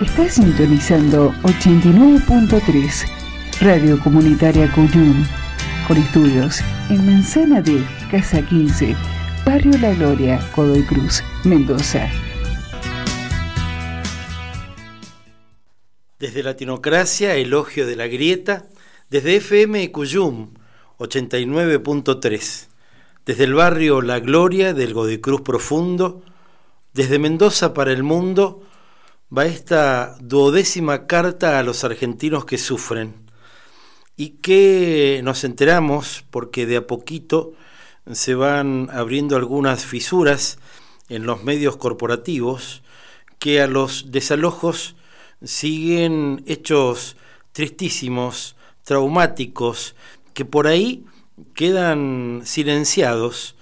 Está sintonizando 89.3 Radio Comunitaria Cuyum, con estudios en Manzana de Casa 15, Barrio La Gloria, Godoy Cruz, Mendoza. Desde Latinocracia, Elogio de la Grieta, desde FM Cuyum 89.3, desde el barrio La Gloria del Godoy Cruz Profundo, desde Mendoza para el mundo, va esta duodécima carta a los argentinos que sufren y que nos enteramos porque de a poquito se van abriendo algunas fisuras en los medios corporativos que a los desalojos siguen hechos tristísimos, traumáticos, que por ahí quedan silenciados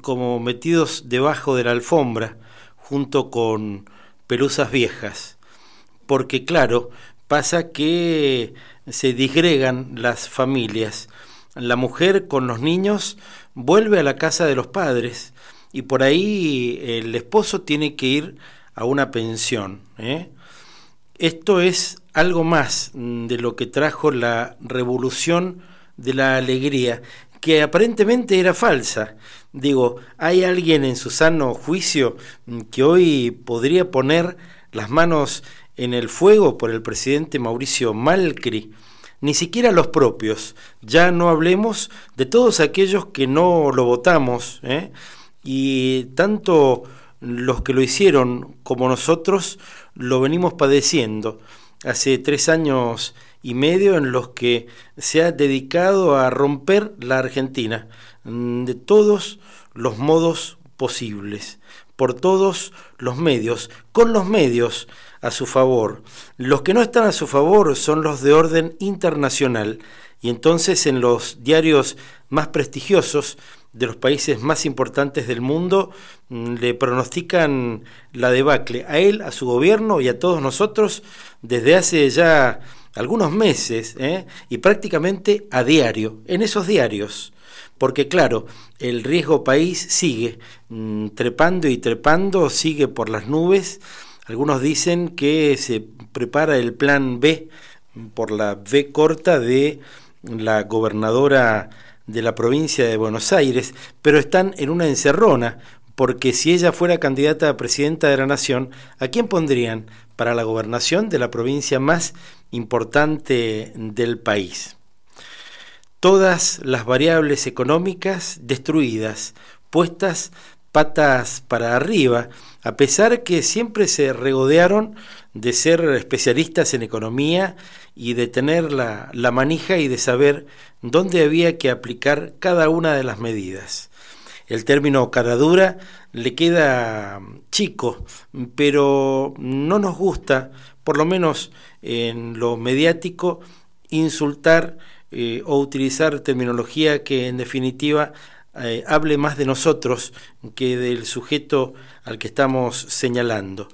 como metidos debajo de la alfombra junto con pelusas viejas, porque claro, pasa que se disgregan las familias. La mujer con los niños vuelve a la casa de los padres y por ahí el esposo tiene que ir a una pensión. ¿eh? Esto es algo más de lo que trajo la revolución de la alegría, que aparentemente era falsa. Digo, ¿hay alguien en su sano juicio que hoy podría poner las manos en el fuego por el presidente Mauricio Malcri? Ni siquiera los propios. Ya no hablemos de todos aquellos que no lo votamos. ¿eh? Y tanto los que lo hicieron como nosotros lo venimos padeciendo. Hace tres años y medio en los que se ha dedicado a romper la Argentina mm, de todos los modos posibles, por todos los medios, con los medios a su favor. Los que no están a su favor son los de orden internacional y entonces en los diarios más prestigiosos de los países más importantes del mundo mm, le pronostican la debacle a él, a su gobierno y a todos nosotros desde hace ya algunos meses ¿eh? y prácticamente a diario, en esos diarios. Porque claro, el riesgo país sigue mm, trepando y trepando, sigue por las nubes. Algunos dicen que se prepara el plan B por la B corta de la gobernadora de la provincia de Buenos Aires, pero están en una encerrona, porque si ella fuera candidata a presidenta de la nación, ¿a quién pondrían para la gobernación de la provincia más importante del país. Todas las variables económicas destruidas, puestas patas para arriba, a pesar que siempre se regodearon de ser especialistas en economía y de tener la, la, manija y de saber dónde había que aplicar cada una de las medidas. El término caradura le queda chico, pero no nos gusta, por lo menos en lo mediático insultar eh, o utilizar terminología que en definitiva eh, hable más de nosotros que del sujeto al que estamos señalando.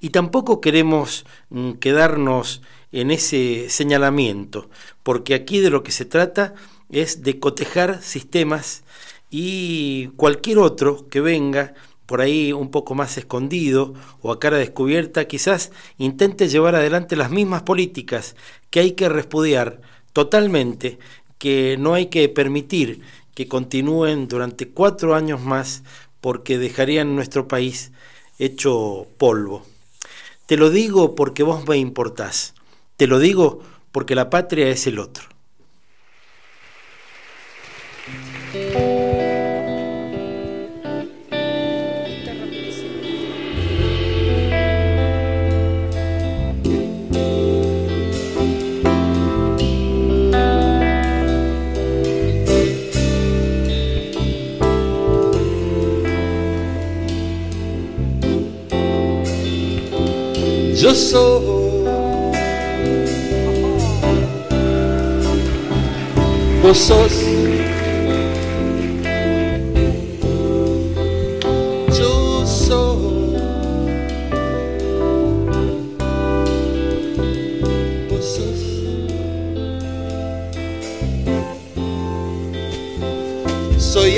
Y tampoco queremos mm, quedarnos en ese señalamiento, porque aquí de lo que se trata es de cotejar sistemas y cualquier otro que venga por ahí un poco más escondido o a cara descubierta, quizás intente llevar adelante las mismas políticas que hay que repudiar totalmente, que no hay que permitir que continúen durante cuatro años más porque dejarían nuestro país hecho polvo. Te lo digo porque vos me importás, te lo digo porque la patria es el otro. Yo soy. Vos sos. Yo soy.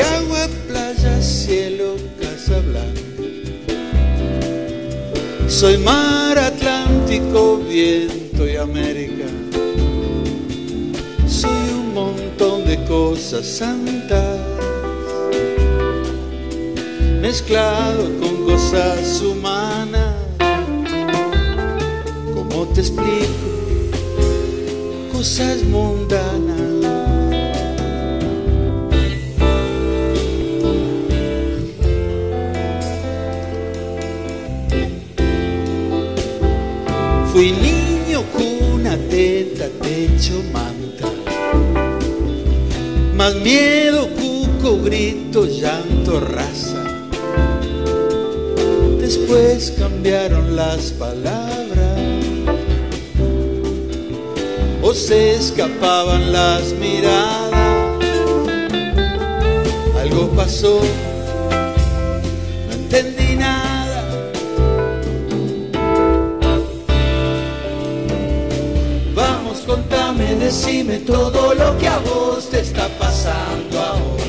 Agua, playa, cielo, Soy mar Atlántico viento y América. Soy un montón de cosas santas, mezclado con cosas humanas. ¿Cómo te explico? Cosas mundanas. Teta, techo, manta. Más miedo, cuco, grito, llanto, raza. Después cambiaron las palabras. O se escapaban las miradas. Algo pasó, decime todo lo que a vos te está pasando ahora.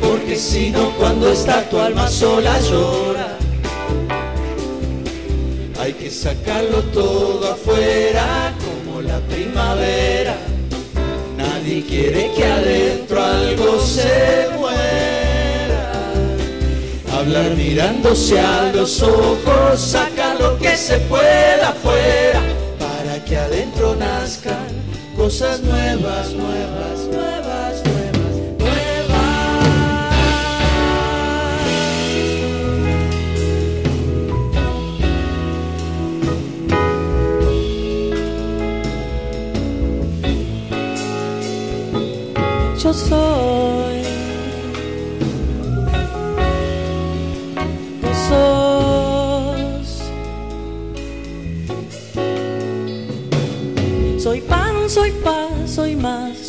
Porque si no, cuando está tu alma sola llora. Hay que sacarlo todo afuera como la primavera. Nadie quiere que adentro algo se muera. Hablar mirándose a los ojos, sacar lo que se pueda afuera nuevas, nuevas, nuevas, nuevas, nuevas. Yo soy.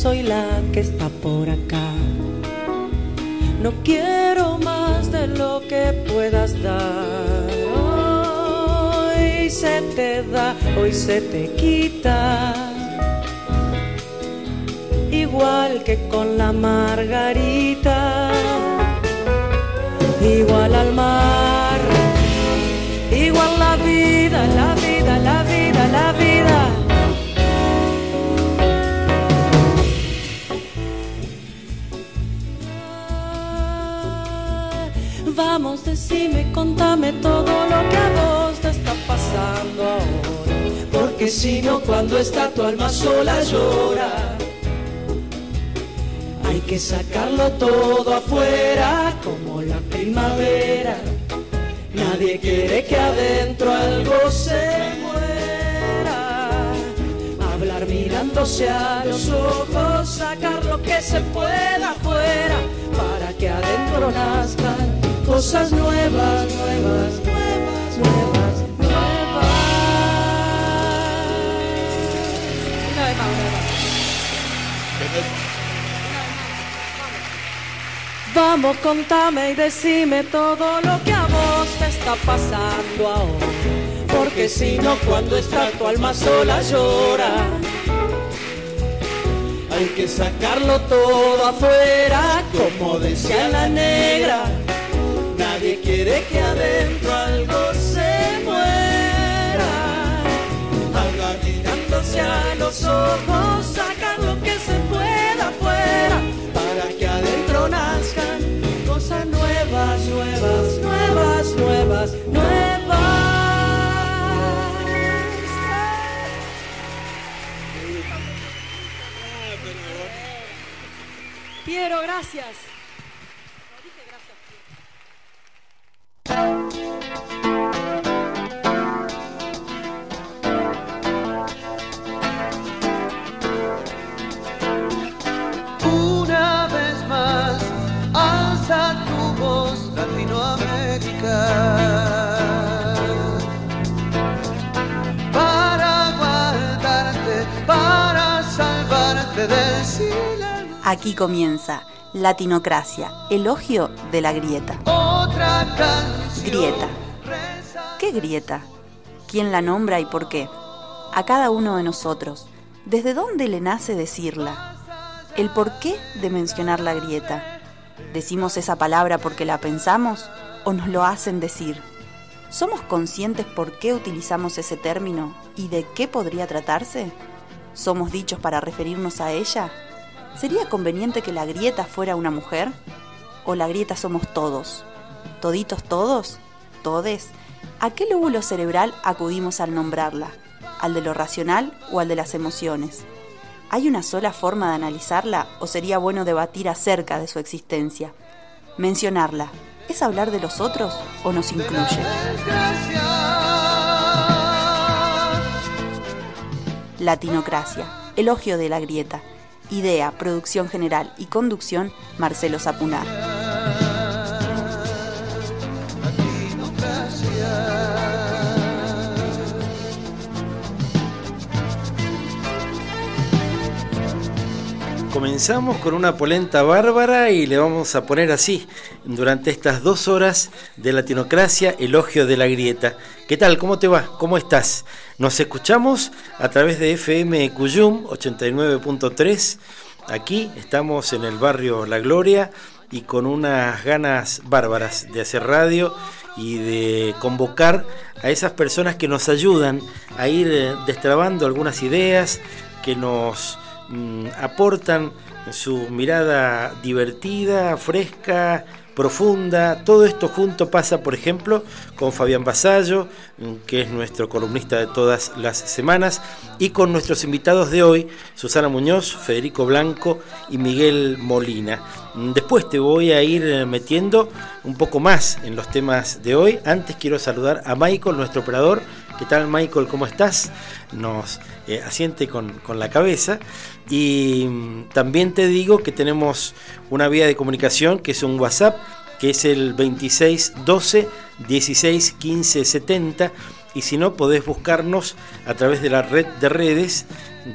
Soy la que está por acá. No quiero más de lo que puedas dar. Hoy se te da, hoy se te quita igual que con la margarita, igual al mar, igual la vida, la vida, la vida, la vida. Vamos, decime, contame todo lo que a vos te está pasando ahora. Porque si no, cuando está tu alma sola llora. Hay que sacarlo todo afuera como la primavera. Nadie quiere que adentro algo se muera. Hablar mirándose a los ojos, sacar lo que se pueda afuera para que adentro nazcan cosas nuevas, nuevas, nuevas, nuevas, nuevas. Vamos, contame y decime todo lo que a vos te está pasando ahora. Porque si no, cuando está tu alma sola llora. Hay que sacarlo todo afuera, como decía la negra. Quiere que adentro algo se muera. Habla mirándose a los ojos, sacar lo que se pueda afuera, para que adentro nazcan cosas nuevas, nuevas, nuevas, nuevas, nuevas. Piero, gracias. Aquí comienza Latinocracia, elogio de la grieta. Otra. Grieta. ¿Qué grieta? ¿Quién la nombra y por qué? A cada uno de nosotros. ¿Desde dónde le nace decirla? ¿El por qué de mencionar la grieta? ¿Decimos esa palabra porque la pensamos o nos lo hacen decir? ¿Somos conscientes por qué utilizamos ese término y de qué podría tratarse? ¿Somos dichos para referirnos a ella? ¿Sería conveniente que la grieta fuera una mujer? ¿O la grieta somos todos? ¿Toditos todos? ¿Todes? ¿A qué lóbulo cerebral acudimos al nombrarla? ¿Al de lo racional o al de las emociones? ¿Hay una sola forma de analizarla o sería bueno debatir acerca de su existencia? Mencionarla, ¿es hablar de los otros o nos incluye? Latinocracia, elogio de la grieta. Idea, producción general y conducción, Marcelo Zapunar. Comenzamos con una polenta bárbara y le vamos a poner así, durante estas dos horas de Latinocracia, elogio de la grieta. ¿Qué tal? ¿Cómo te va? ¿Cómo estás? Nos escuchamos a través de FM Cuyum 89.3. Aquí estamos en el barrio La Gloria y con unas ganas bárbaras de hacer radio y de convocar a esas personas que nos ayudan a ir eh, destrabando algunas ideas, que nos Mm, aportan su mirada divertida, fresca, profunda. Todo esto junto pasa, por ejemplo, con Fabián Basallo, mm, que es nuestro columnista de todas las semanas, y con nuestros invitados de hoy, Susana Muñoz, Federico Blanco y Miguel Molina. Mm, después te voy a ir eh, metiendo un poco más en los temas de hoy. Antes quiero saludar a Michael, nuestro operador. ¿Qué tal Michael? ¿Cómo estás? Nos eh, asiente con, con la cabeza. Y mm, también te digo que tenemos una vía de comunicación que es un WhatsApp, que es el 26 12 16 15 70. Y si no, podés buscarnos a través de la red de redes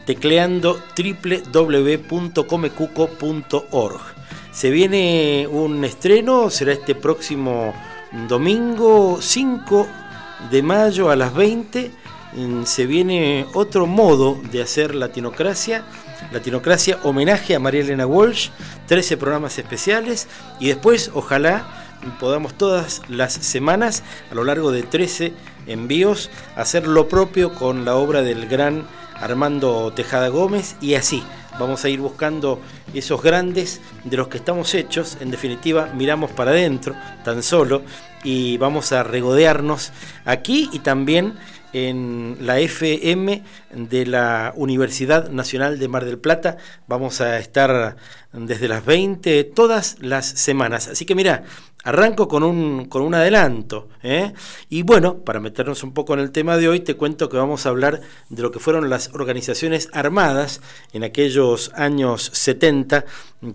tecleando www.comecuco.org. Se viene un estreno, será este próximo domingo 5 de mayo a las 20. Se viene otro modo de hacer latinocracia Latinocracia, homenaje a María Elena Walsh, 13 programas especiales y después ojalá podamos todas las semanas, a lo largo de 13 envíos, hacer lo propio con la obra del gran Armando Tejada Gómez y así vamos a ir buscando esos grandes de los que estamos hechos, en definitiva miramos para adentro tan solo y vamos a regodearnos aquí y también en la FM de la Universidad Nacional de Mar del Plata. Vamos a estar desde las 20 todas las semanas. Así que mira, arranco con un, con un adelanto. ¿eh? Y bueno, para meternos un poco en el tema de hoy, te cuento que vamos a hablar de lo que fueron las organizaciones armadas en aquellos años 70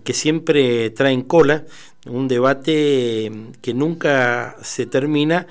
que siempre traen cola un debate que nunca se termina,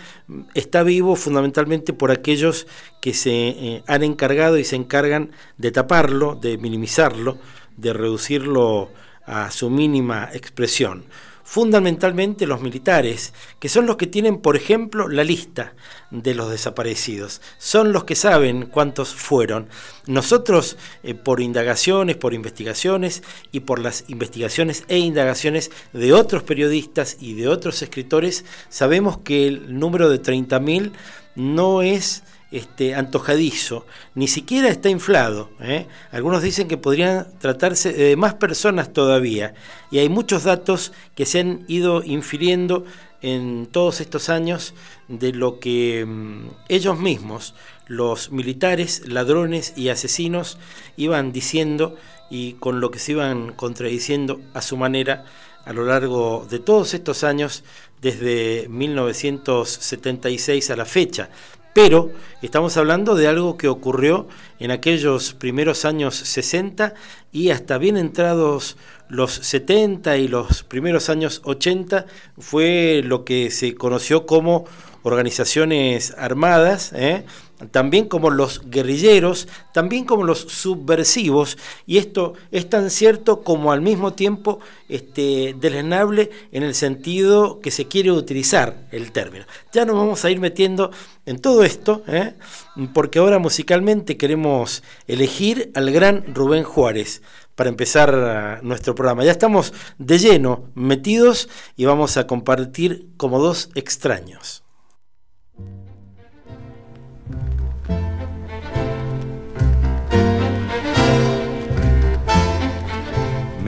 está vivo fundamentalmente por aquellos que se eh, han encargado y se encargan de taparlo, de minimizarlo, de reducirlo a su mínima expresión fundamentalmente los militares, que son los que tienen, por ejemplo, la lista de los desaparecidos. Son los que saben cuántos fueron. Nosotros, eh, por indagaciones, por investigaciones y por las investigaciones e indagaciones de otros periodistas y de otros escritores, sabemos que el número de 30.000 no es este, antojadizo, ni siquiera está inflado. ¿eh? Algunos dicen que podrían tratarse de más personas todavía, y hay muchos datos que se han ido infiriendo en todos estos años de lo que mm, ellos mismos, los militares, ladrones y asesinos, iban diciendo y con lo que se iban contradiciendo a su manera a lo largo de todos estos años, desde 1976 a la fecha. Pero estamos hablando de algo que ocurrió en aquellos primeros años 60 y hasta bien entrados los 70 y los primeros años 80 fue lo que se conoció como organizaciones armadas, ¿eh? También como los guerrilleros, también como los subversivos, y esto es tan cierto como al mismo tiempo este, deslenable en el sentido que se quiere utilizar el término. Ya nos vamos a ir metiendo en todo esto, ¿eh? porque ahora musicalmente queremos elegir al gran Rubén Juárez para empezar nuestro programa. Ya estamos de lleno metidos y vamos a compartir como dos extraños.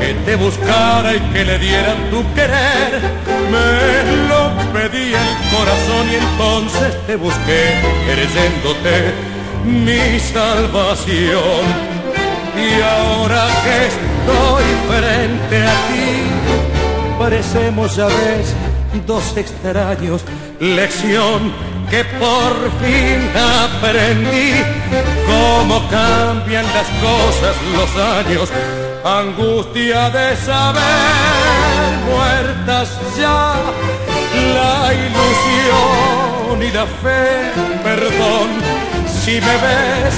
que te buscara y que le diera tu querer. Me lo pedí el corazón y entonces te busqué, creyéndote mi salvación y ahora que estoy frente a ti, parecemos a veces dos extraños, lección que por fin aprendí, cómo cambian las cosas los años, angustia de saber, muertas ya, la ilusión y la fe, perdón, si me ves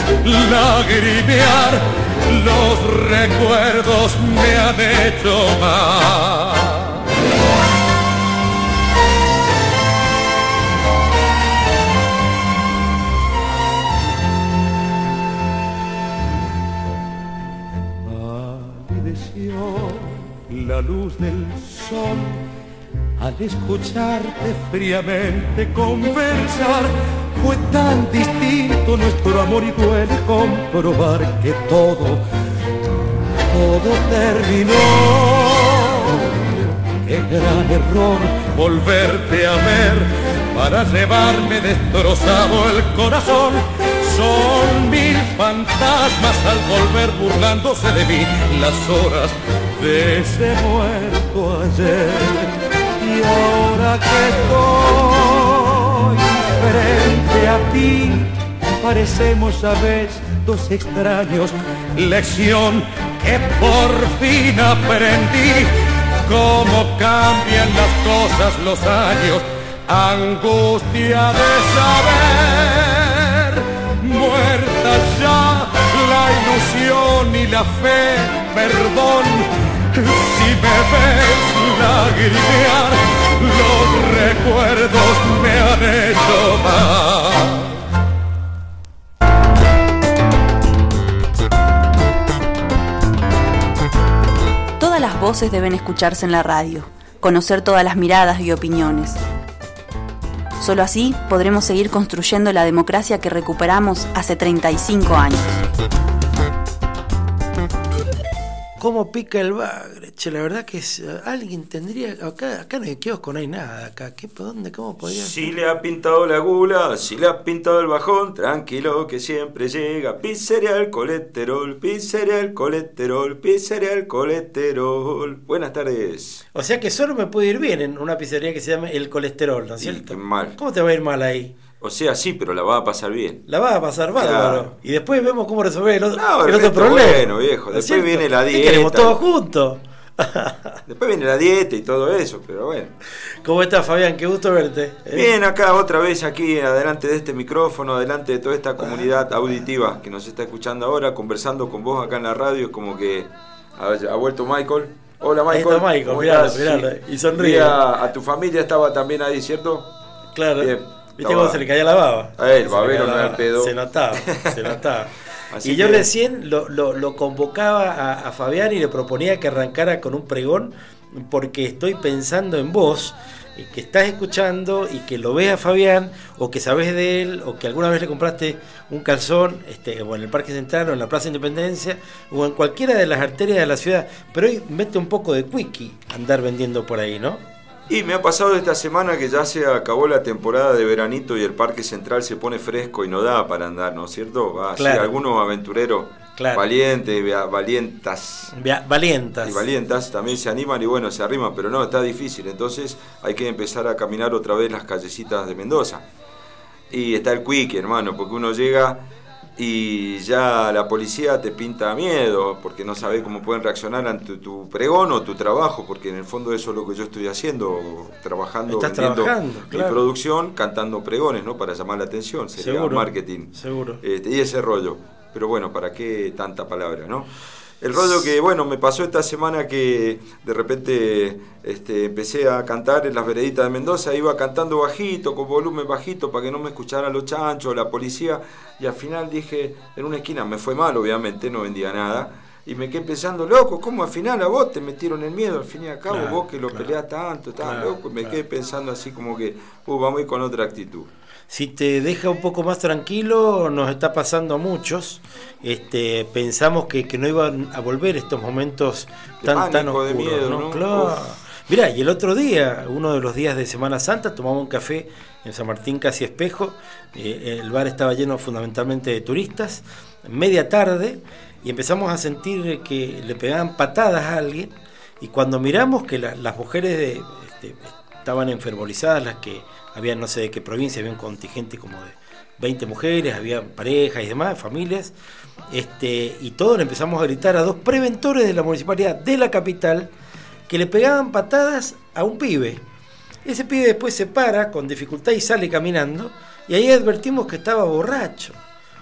lagrimear los recuerdos me han hecho mal. La luz del sol al escucharte fríamente conversar fue tan distinto nuestro amor y duele comprobar que todo, todo terminó. Qué gran error volverte a ver para llevarme destrozado el corazón. Son mil fantasmas al volver burlándose de mí las horas de ese muerto ayer. Y ahora que estoy frente a ti, parecemos a veces dos extraños. Lección que por fin aprendí, cómo cambian las cosas los años, angustia de saber, muerta ya la ilusión y la fe, perdón, si me ves lagrimear los recuerdos me han hecho. Todas las voces deben escucharse en la radio, conocer todas las miradas y opiniones. Solo así podremos seguir construyendo la democracia que recuperamos hace 35 años. ¿Cómo pica el bagre? Che, la verdad que es, alguien tendría. Acá, acá no hay kiosco, no hay nada. Acá, ¿Qué, ¿Dónde? ¿Cómo podría Si le ha pintado la gula, si le ha pintado el bajón, tranquilo que siempre llega. Pizzería el colesterol, pizzería el colesterol, pizzería el colesterol. Buenas tardes. O sea que solo me puede ir bien en una pizzería que se llama El Colesterol, ¿no es cierto? mal. ¿Cómo te va a ir mal ahí? O sea, sí, pero la va a pasar bien. La vas a pasar bárbaro. Claro. Y después vemos cómo resolver el otro, No, el el otro resto problema. bueno, viejo. ¿No es Después viene la ¿Qué queremos dieta. todos juntos? Después viene la dieta y todo eso, pero bueno. ¿Cómo estás, Fabián? Qué gusto verte. ¿eh? Bien, acá otra vez aquí, adelante de este micrófono, adelante de toda esta comunidad auditiva que nos está escuchando ahora, conversando con vos acá en la radio, es como que ha, vuelto Michael. Hola Ahí Michael. está Michael, ¿cómo miralo, estás? miralo, y sonríe. A, a tu familia estaba también ahí, ¿cierto? Claro. Bien. ¿Viste cómo se le caía la baba? A él, Se le babero, no era pedo. Se notaba, se notaba. Así y yo que- recién lo, lo- lo convocaba a, a Fabián y le proponía que arrancara con un pregón porque estoy pensando en vos, y que estás escuchando y que lo ves a Fabián o que sabes de él o que alguna vez le compraste un calzón este, o en el Parque Central o en la Plaza Independencia o en cualquiera de las arterias de la ciudad. Pero hoy mete un poco de quickie andar vendiendo por ahí, ¿no? Y me ha pasado esta semana que ya se acabó la temporada de veranito y el Parque Central se pone fresco y no da para andar, ¿no es cierto? Va, sí, Claro. algunos aventureros Claro. valientes, via- valientas Valientas. y valientas también se animan y bueno, se arriman, pero no, está difícil. Entonces hay que empezar a caminar otra vez las callecitas de Mendoza. Y está el quick, hermano, porque uno llega y ya la policía te pinta miedo, porque no sabe cómo pueden reaccionar ante tu pregón o tu trabajo, porque en el fondo eso es lo que yo estoy haciendo, trabajando, vendiendo trabajando, mi claro. producción, cantando pregones, ¿no? Para llamar la atención, sería Seguro, marketing. seguro. Este, y ese rollo. Pero bueno, ¿para qué tanta palabra, no? El rollo que, bueno, me pasó esta semana que de repente este, empecé a cantar en las vereditas de Mendoza, iba cantando bajito, con volumen bajito, para que no me escucharan los chanchos, la policía, y al final dije, en una esquina, me fue mal, obviamente, no vendía nada, y me quedé pensando, loco, ¿cómo al final a vos te metieron el miedo? Al fin y al cabo, vos que lo peleás tanto, estás loco, y me quedé pensando así como que, uh, vamos a ir con otra actitud si te deja un poco más tranquilo, nos está pasando a muchos. Este, pensamos que, no iban a volver estos momentos tan, tan oscuros. miedo, Claro. Mirá, y el otro día, uno de los días de Semana Santa, tomamos un café en San Martín casi espejo. Eh, el bar estaba lleno fundamentalmente de turistas. Media tarde, y empezamos a sentir que le pegaban patadas a alguien. Y cuando miramos que las mujeres de, este, estaban enfervorizadas, las que había no sé de qué provincia, había un contingente como de 20 mujeres, había parejas y demás, familias, este, y todos empezamos a gritar a dos preventores de la municipalidad de la capital que le pegaban patadas a un pibe. Ese pibe después se para con dificultad y sale caminando, y ahí advertimos que estaba borracho.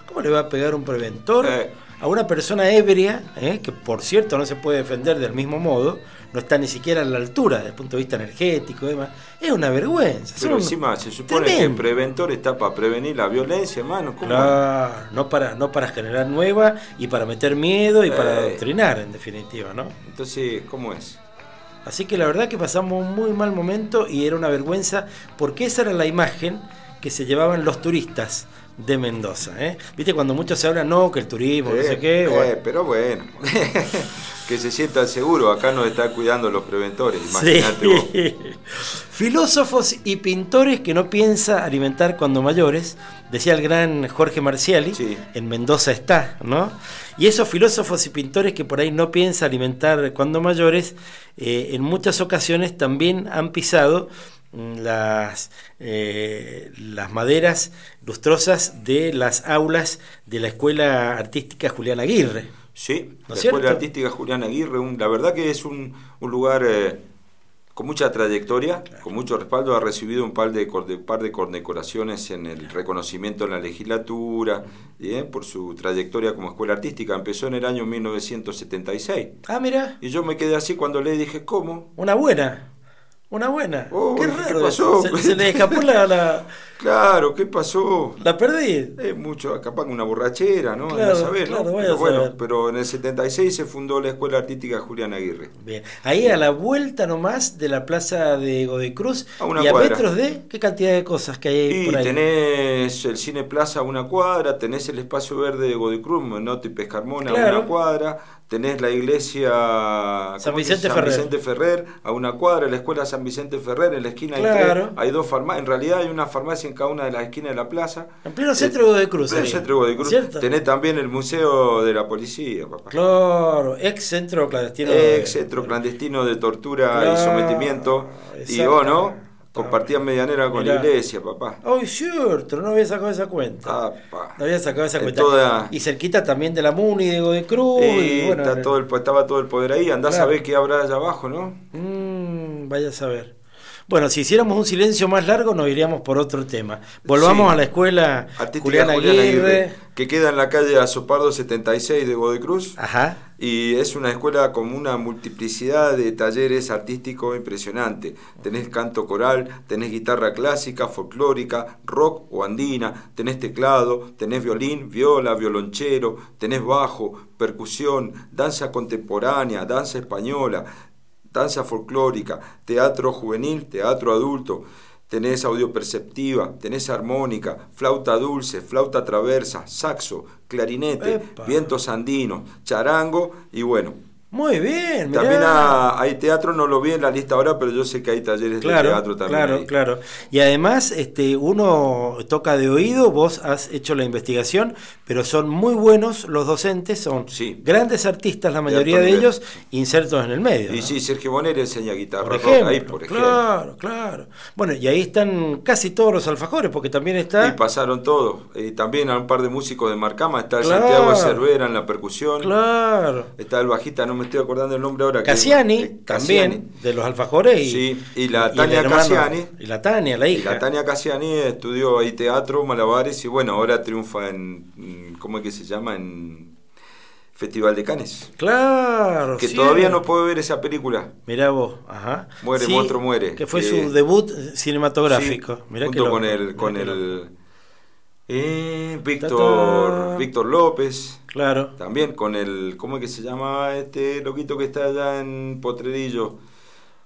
¿Cómo le va a pegar un preventor eh. a una persona ebria, eh, que por cierto no se puede defender del mismo modo, no está ni siquiera a la altura desde el punto de vista energético y demás. Es una vergüenza. Pero encima se supone que el preventor está para prevenir la violencia, hermano. Claro, no para, no para generar nueva y para meter miedo y para eh. adoctrinar, en definitiva, ¿no? Entonces, ¿cómo es? Así que la verdad que pasamos un muy mal momento y era una vergüenza porque esa era la imagen que se llevaban los turistas de Mendoza. ¿eh? ¿Viste cuando muchos se hablan, no, que el turismo, no sé qué? Eh, pero bueno. que se sientan seguros, acá nos están cuidando los preventores, imagínate Filósofos y pintores que no piensa alimentar cuando mayores, decía el gran Jorge Marciali, en Mendoza está, ¿no? Y esos filósofos y pintores que por ahí no piensa alimentar cuando mayores, eh, en muchas ocasiones también han pisado las, eh, las maderas lustrosas de las aulas de la Escuela Artística Julián Aguirre. Sí, la Escuela Artística Julián Aguirre, la verdad que es un, lugar eh, con mucha trayectoria, con mucho respaldo, ha recibido un par de, par de condecoraciones en el reconocimiento en la legislatura, ¿bien? por su trayectoria como escuela artística. Empezó en el año 1976. Ah, mira. Y yo me quedé así cuando le dije, ¿cómo? Una buena. Una buena. Oh, qué raro. ¿Qué pasó? Se, le escapó la, Claro, ¿qué pasó? La perdí. Es mucho, capaz una borrachera, ¿no? Claro, saber, claro, ¿no? Pero bueno, pero en el 76 se fundó la Escuela Artística Julián Aguirre. Bien. Ahí a la vuelta nomás de la plaza de Godecruz a una y a metros de qué cantidad de cosas que hay y por ahí. tenés el Cine Plaza a una cuadra, tenés el espacio verde de Godecruz, Menotti y Pescarmona a una cuadra, tenés la iglesia San, Vicente, Ferrer. Vicente Ferrer a una cuadra, la escuela San Vicente Ferrer, en la esquina hay, tres, hay dos farmacias, en realidad hay una farmacia en cada una de las esquinas de la plaza. En pleno centro de Cruz. En pleno centro de Cruz. Tenés también el Museo de la Policía, papá. Claro, ex centro clandestino. Ex centro clandestino de tortura y sometimiento. Y vos, ¿no? Compartían medianera con la iglesia, papá. Ay, cierto, no había sacado esa cuenta. No había sacado esa cuenta. Y cerquita también de la Muni, de Godecruz. Y, bueno, todo el, estaba todo el poder ahí. Andás a ver qué habrá allá abajo, ¿no? Mm, vaya a saber. Bueno, si hiciéramos un silencio más largo, nos iríamos por otro tema. Volvamos a la escuela Julián Aguirre, Que queda en la calle Azopardo 76 de Godecruz. Ajá. Y es una escuela con una multiplicidad de talleres artísticos impresionante. Tenés canto coral, tenés guitarra clásica, folclórica, rock o andina, tenés teclado, tenés violín, viola, violonchero, tenés bajo, percusión, danza contemporánea, danza española, danza folclórica, teatro juvenil, teatro adulto, tenés audio perceptiva, tenés armónica, flauta dulce, flauta traversa, saxo, clarinete, vientos andinos, charango y bueno, muy bien, También hay teatro, no lo vi en la lista ahora, pero yo sé que hay talleres de teatro también. Claro, claro. Y además, este, uno toca de oído, vos has hecho la investigación, pero son muy buenos los docentes, son grandes artistas, la mayoría de, ellos, insertos en el medio. Y sí, Sergio Bonero enseña guitarra por ejemplo, ahí, por ejemplo. Claro, claro. Bueno, y ahí están casi todos los alfajores, porque también está. Y pasaron todos. Y también a un par de músicos de Marcama, está Santiago Cervera en la percusión. Claro. Está el bajista, no me estoy acordando el nombre ahora. Cassiani, también, de los alfajores. Y, sí, y la Tania Cassiani. Y la Tania, la hija. Y la Tania Cassiani estudió ahí teatro, malabares, y bueno, ahora triunfa en, ¿cómo es que se llama? En Festival de Cannes. Claro. Que sí. todavía no puedo ver esa película. Mirá vos, ajá. Muere, monstruo, muere. Que fue Que- su debut cinematográfico. Sí, Mirá que junto loco, con el con el eh, Víctor. Víctor López Claro. también con el cómo es que se llama este loquito que está allá en Potrerillo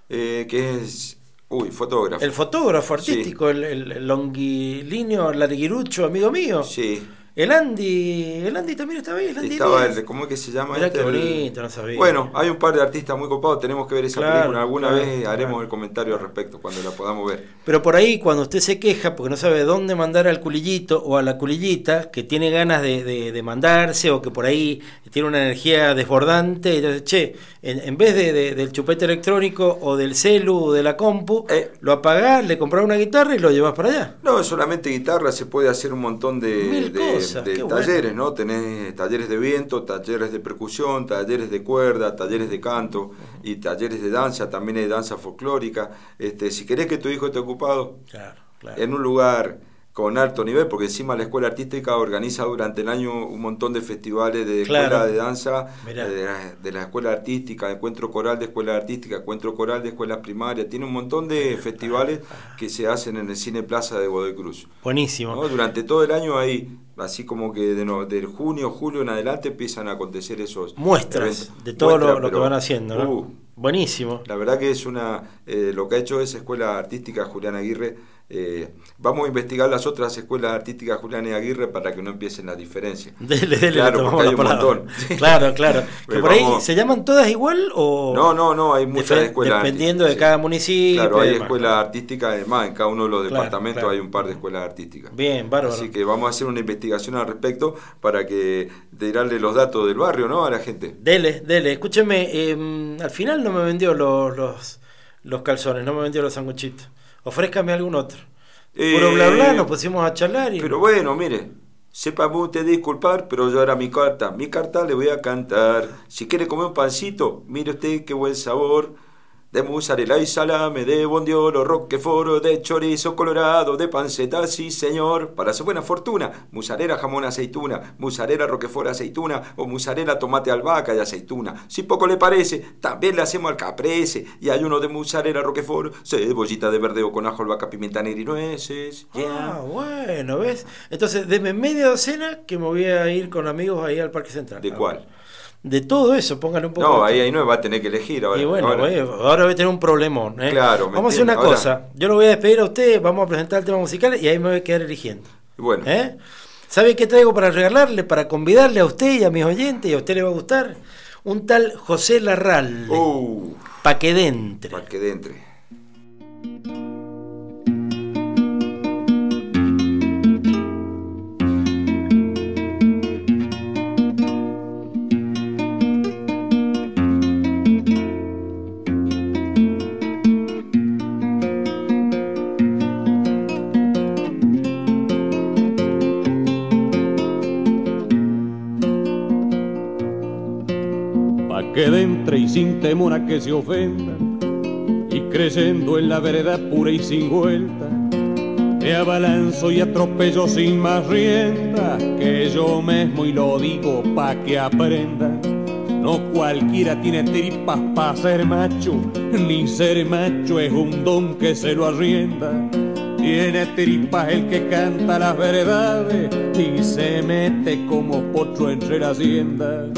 Eh, que es uy fotógrafo El fotógrafo Sí. artístico, el, el, el longilineo larguirucho, amigo mío. sí El Andy, el Andy también estaba ahí, el Andy estaba el cómo es que se llama Mirá este? qué bonito, no sabía. bueno hay un par de artistas muy copados tenemos que ver esa Claro, película alguna claro, vez haremos claro. el comentario al respecto cuando la podamos ver Pero por ahí, cuando usted se queja porque no sabe dónde mandar al culillito o a la culillita, que tiene ganas de, de- de mandarse o que por ahí tiene una energía desbordante, y entonces, che, en, en vez de, de- del chupete electrónico o del celu o de la compu, Eh. lo apagás, le comprás una guitarra y lo llevas para allá. No, solamente guitarra, se puede hacer un montón de, Mil de- cosas, de talleres, ¿no? Tenés talleres de viento, talleres de percusión, talleres de cuerda, talleres de canto y talleres de danza, también hay danza folclórica. Este, si querés que tu hijo esté ocupado Claro, claro. en un lugar con alto nivel, porque encima la escuela artística organiza durante el año un montón de festivales de Claro. escuela de danza, de la, de la escuela artística, encuentro coral de escuela artística, encuentro coral de escuelas primarias, tiene un montón de festivales que se hacen en el Cine Plaza de Godoy Cruz. Buenísimo. ¿no? Durante todo el año hay, así como que de, no- del junio, julio en adelante empiezan a acontecer esos Muestras eventos. de todo lo- Muestras, lo, que pero, van haciendo, ¿no? uh, Buenísimo. la verdad que es una, eh, lo que ha hecho esa escuela artística Julián Aguirre, eh, vamos a investigar las otras escuelas artísticas Julián Aguirre para que no empiecen las diferencias. Dele, dele, Claro, porque hay un montón. Claro, claro. Que Eh, por ahí se llaman todas igual o No, no, no, hay muchas escuelas dependiendo de cada municipio. Claro, hay y escuelas artísticas, además, en cada uno de los Claro, departamentos claro. hay un par de escuelas artísticas. Bien, bárbaro. Así que vamos a hacer una investigación al respecto para que tirarle los datos del barrio, ¿no? A la gente. Dele, dele. Escúcheme, eh, al final no me vendió los, los, los calzones, no me vendió los sanguchitos. Ofrézcame algún otro. Puro Eh, bla bla, nos pusimos a charlar y... Pero bueno, mire, sepa usted disculpar, pero yo ahora mi carta, mi carta le voy a cantar. Si quiere comer un pancito, mire usted qué buen sabor. De mozzarella y salame, de bondiolo, roquefort, de chorizo colorado, de panceta, sí señor. Para su buena fortuna, mozzarella, jamón, aceituna, mozzarella, roquefort, aceituna, o mozzarella, tomate, albahaca y aceituna. Si poco le parece, también le hacemos al caprese. Y hay uno de mozzarella, roquefort, cebollita de verdeo con ajo, albahaca, pimienta negra y nueces. Yeah. Ah, bueno, ¿ves? Entonces, deme media docena que me voy a ir con amigos ahí al Parque Central. ¿De cuál? De todo eso, póngale un poco. No, de- ahí, ahí no va a tener que elegir ahora. Y bueno, ahora. voy- ahora voy a tener un problemón. ¿eh? Claro, me Vamos a hacer una. Ahora- cosa. Yo lo voy a despedir a usted, vamos a presentar el tema musical y ahí me voy a quedar eligiendo. Bueno, ¿Eh? ¿Sabe qué traigo para regalarle, para convidarle a usted y a mis oyentes y a usted le va a gustar? Un tal José Larral, uh, pa' que dentre. para que entre. Sin temor a que se ofenda, y creyendo en la verdad pura y sin vuelta, me abalanzo y atropello sin más rienda, que yo mismo y lo digo pa' que aprenda. No cualquiera tiene tripas pa' ser macho, ni ser macho es un don que se lo arrienda. Tiene tripas el que canta las verdades y se mete como potro entre la hacienda.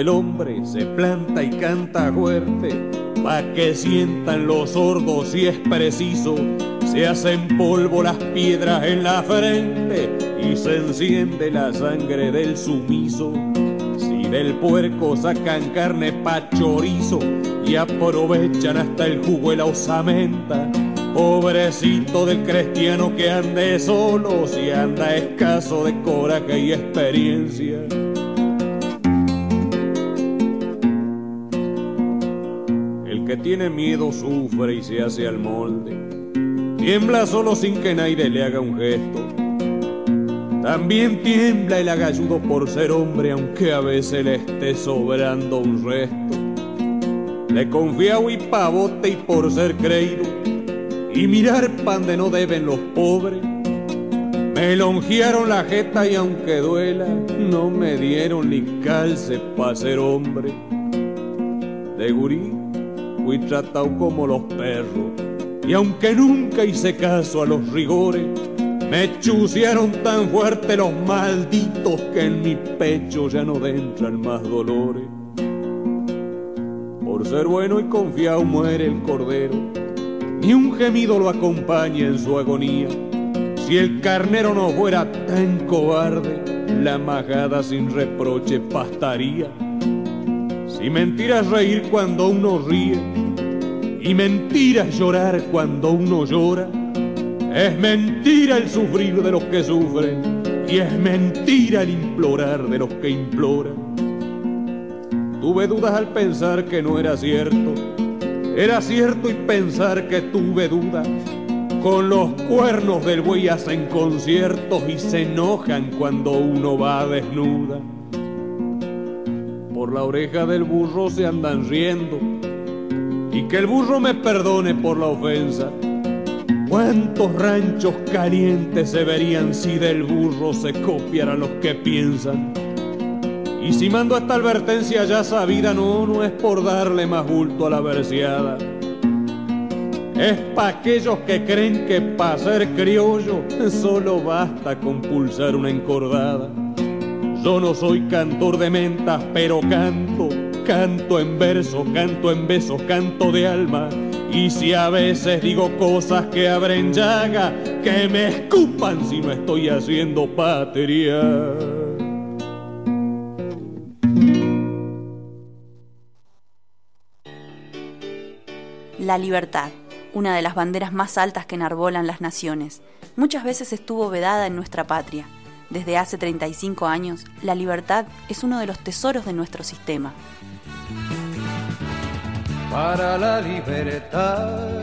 El hombre se planta y canta fuerte, pa' que sientan los sordos si es preciso, se hacen polvo las piedras en la frente y se enciende la sangre del sumiso. Si del puerco sacan carne pa' chorizo y aprovechan hasta el jugo de la osamenta, pobrecito del cristiano que ande solo si anda escaso de coraje y experiencia. Tiene miedo sufre y se hace al molde. Tiembla solo sin que nadie le haga un gesto. También tiembla el agalludo por ser hombre, aunque a veces le esté sobrando un resto. Le confiado y pavote y por ser creído. Y mirar pan de no deben los pobres. Me longearon la jeta y aunque duela, no me dieron ni calce para ser hombre. De gurí fui tratado como los perros y aunque nunca hice caso a los rigores, me chuciaron tan fuerte los malditos que en mi pecho ya no entran más dolores. Por ser bueno y confiado muere el cordero, ni un gemido lo acompaña en su agonía. Si el carnero no fuera tan cobarde, la majada sin reproche pastaría. Si mentira es reír cuando uno ríe, y mentira es llorar cuando uno llora, es mentira el sufrir de los que sufren y es mentira el implorar de los que imploran. Tuve dudas al pensar que no era cierto, era cierto y pensar que tuve dudas. Con los cuernos del buey hacen conciertos y se enojan cuando uno va desnuda. Por la oreja del burro se andan riendo y que el burro me perdone por la ofensa ¿Cuántos ranchos calientes se verían si del burro se copiaran los que piensan? Y si mando esta advertencia ya sabida, no, no es por darle más bulto a la verseada. Es para aquellos que creen que para ser criollo solo basta con pulsar una encordada. Yo no soy cantor de mentas, pero canto, canto en verso, canto en besos, canto de alma y si a veces digo cosas que abren llaga, que me escupan si no estoy haciendo patria. La libertad, una de las banderas más altas que enarbolan las naciones, muchas veces estuvo vedada en nuestra patria. Desde hace 35 años, la libertad es uno de los tesoros de nuestro sistema para la libertad.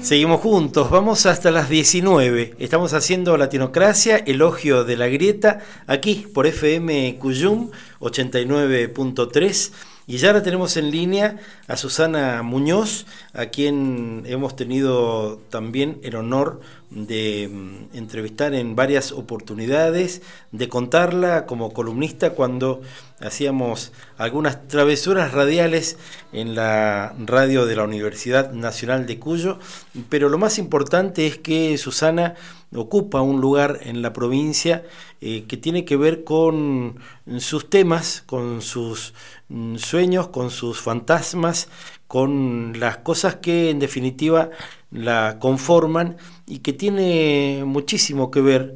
Seguimos juntos, vamos hasta las 19. Estamos haciendo Latinocracia, elogio de la grieta, aquí por FM Cuyum 89.3. Y ya la tenemos en línea a Susana Muñoz, a quien hemos tenido también el honor de mm, entrevistar en varias oportunidades, de contarla como columnista cuando hacíamos algunas travesuras radiales en la radio de la Universidad Nacional de Cuyo, pero lo más importante es que Susana ocupa un lugar en la provincia eh, que tiene que ver con sus temas, con sus mm, sueños, con sus fantasmas, con las cosas que en definitiva la conforman y que tiene muchísimo que ver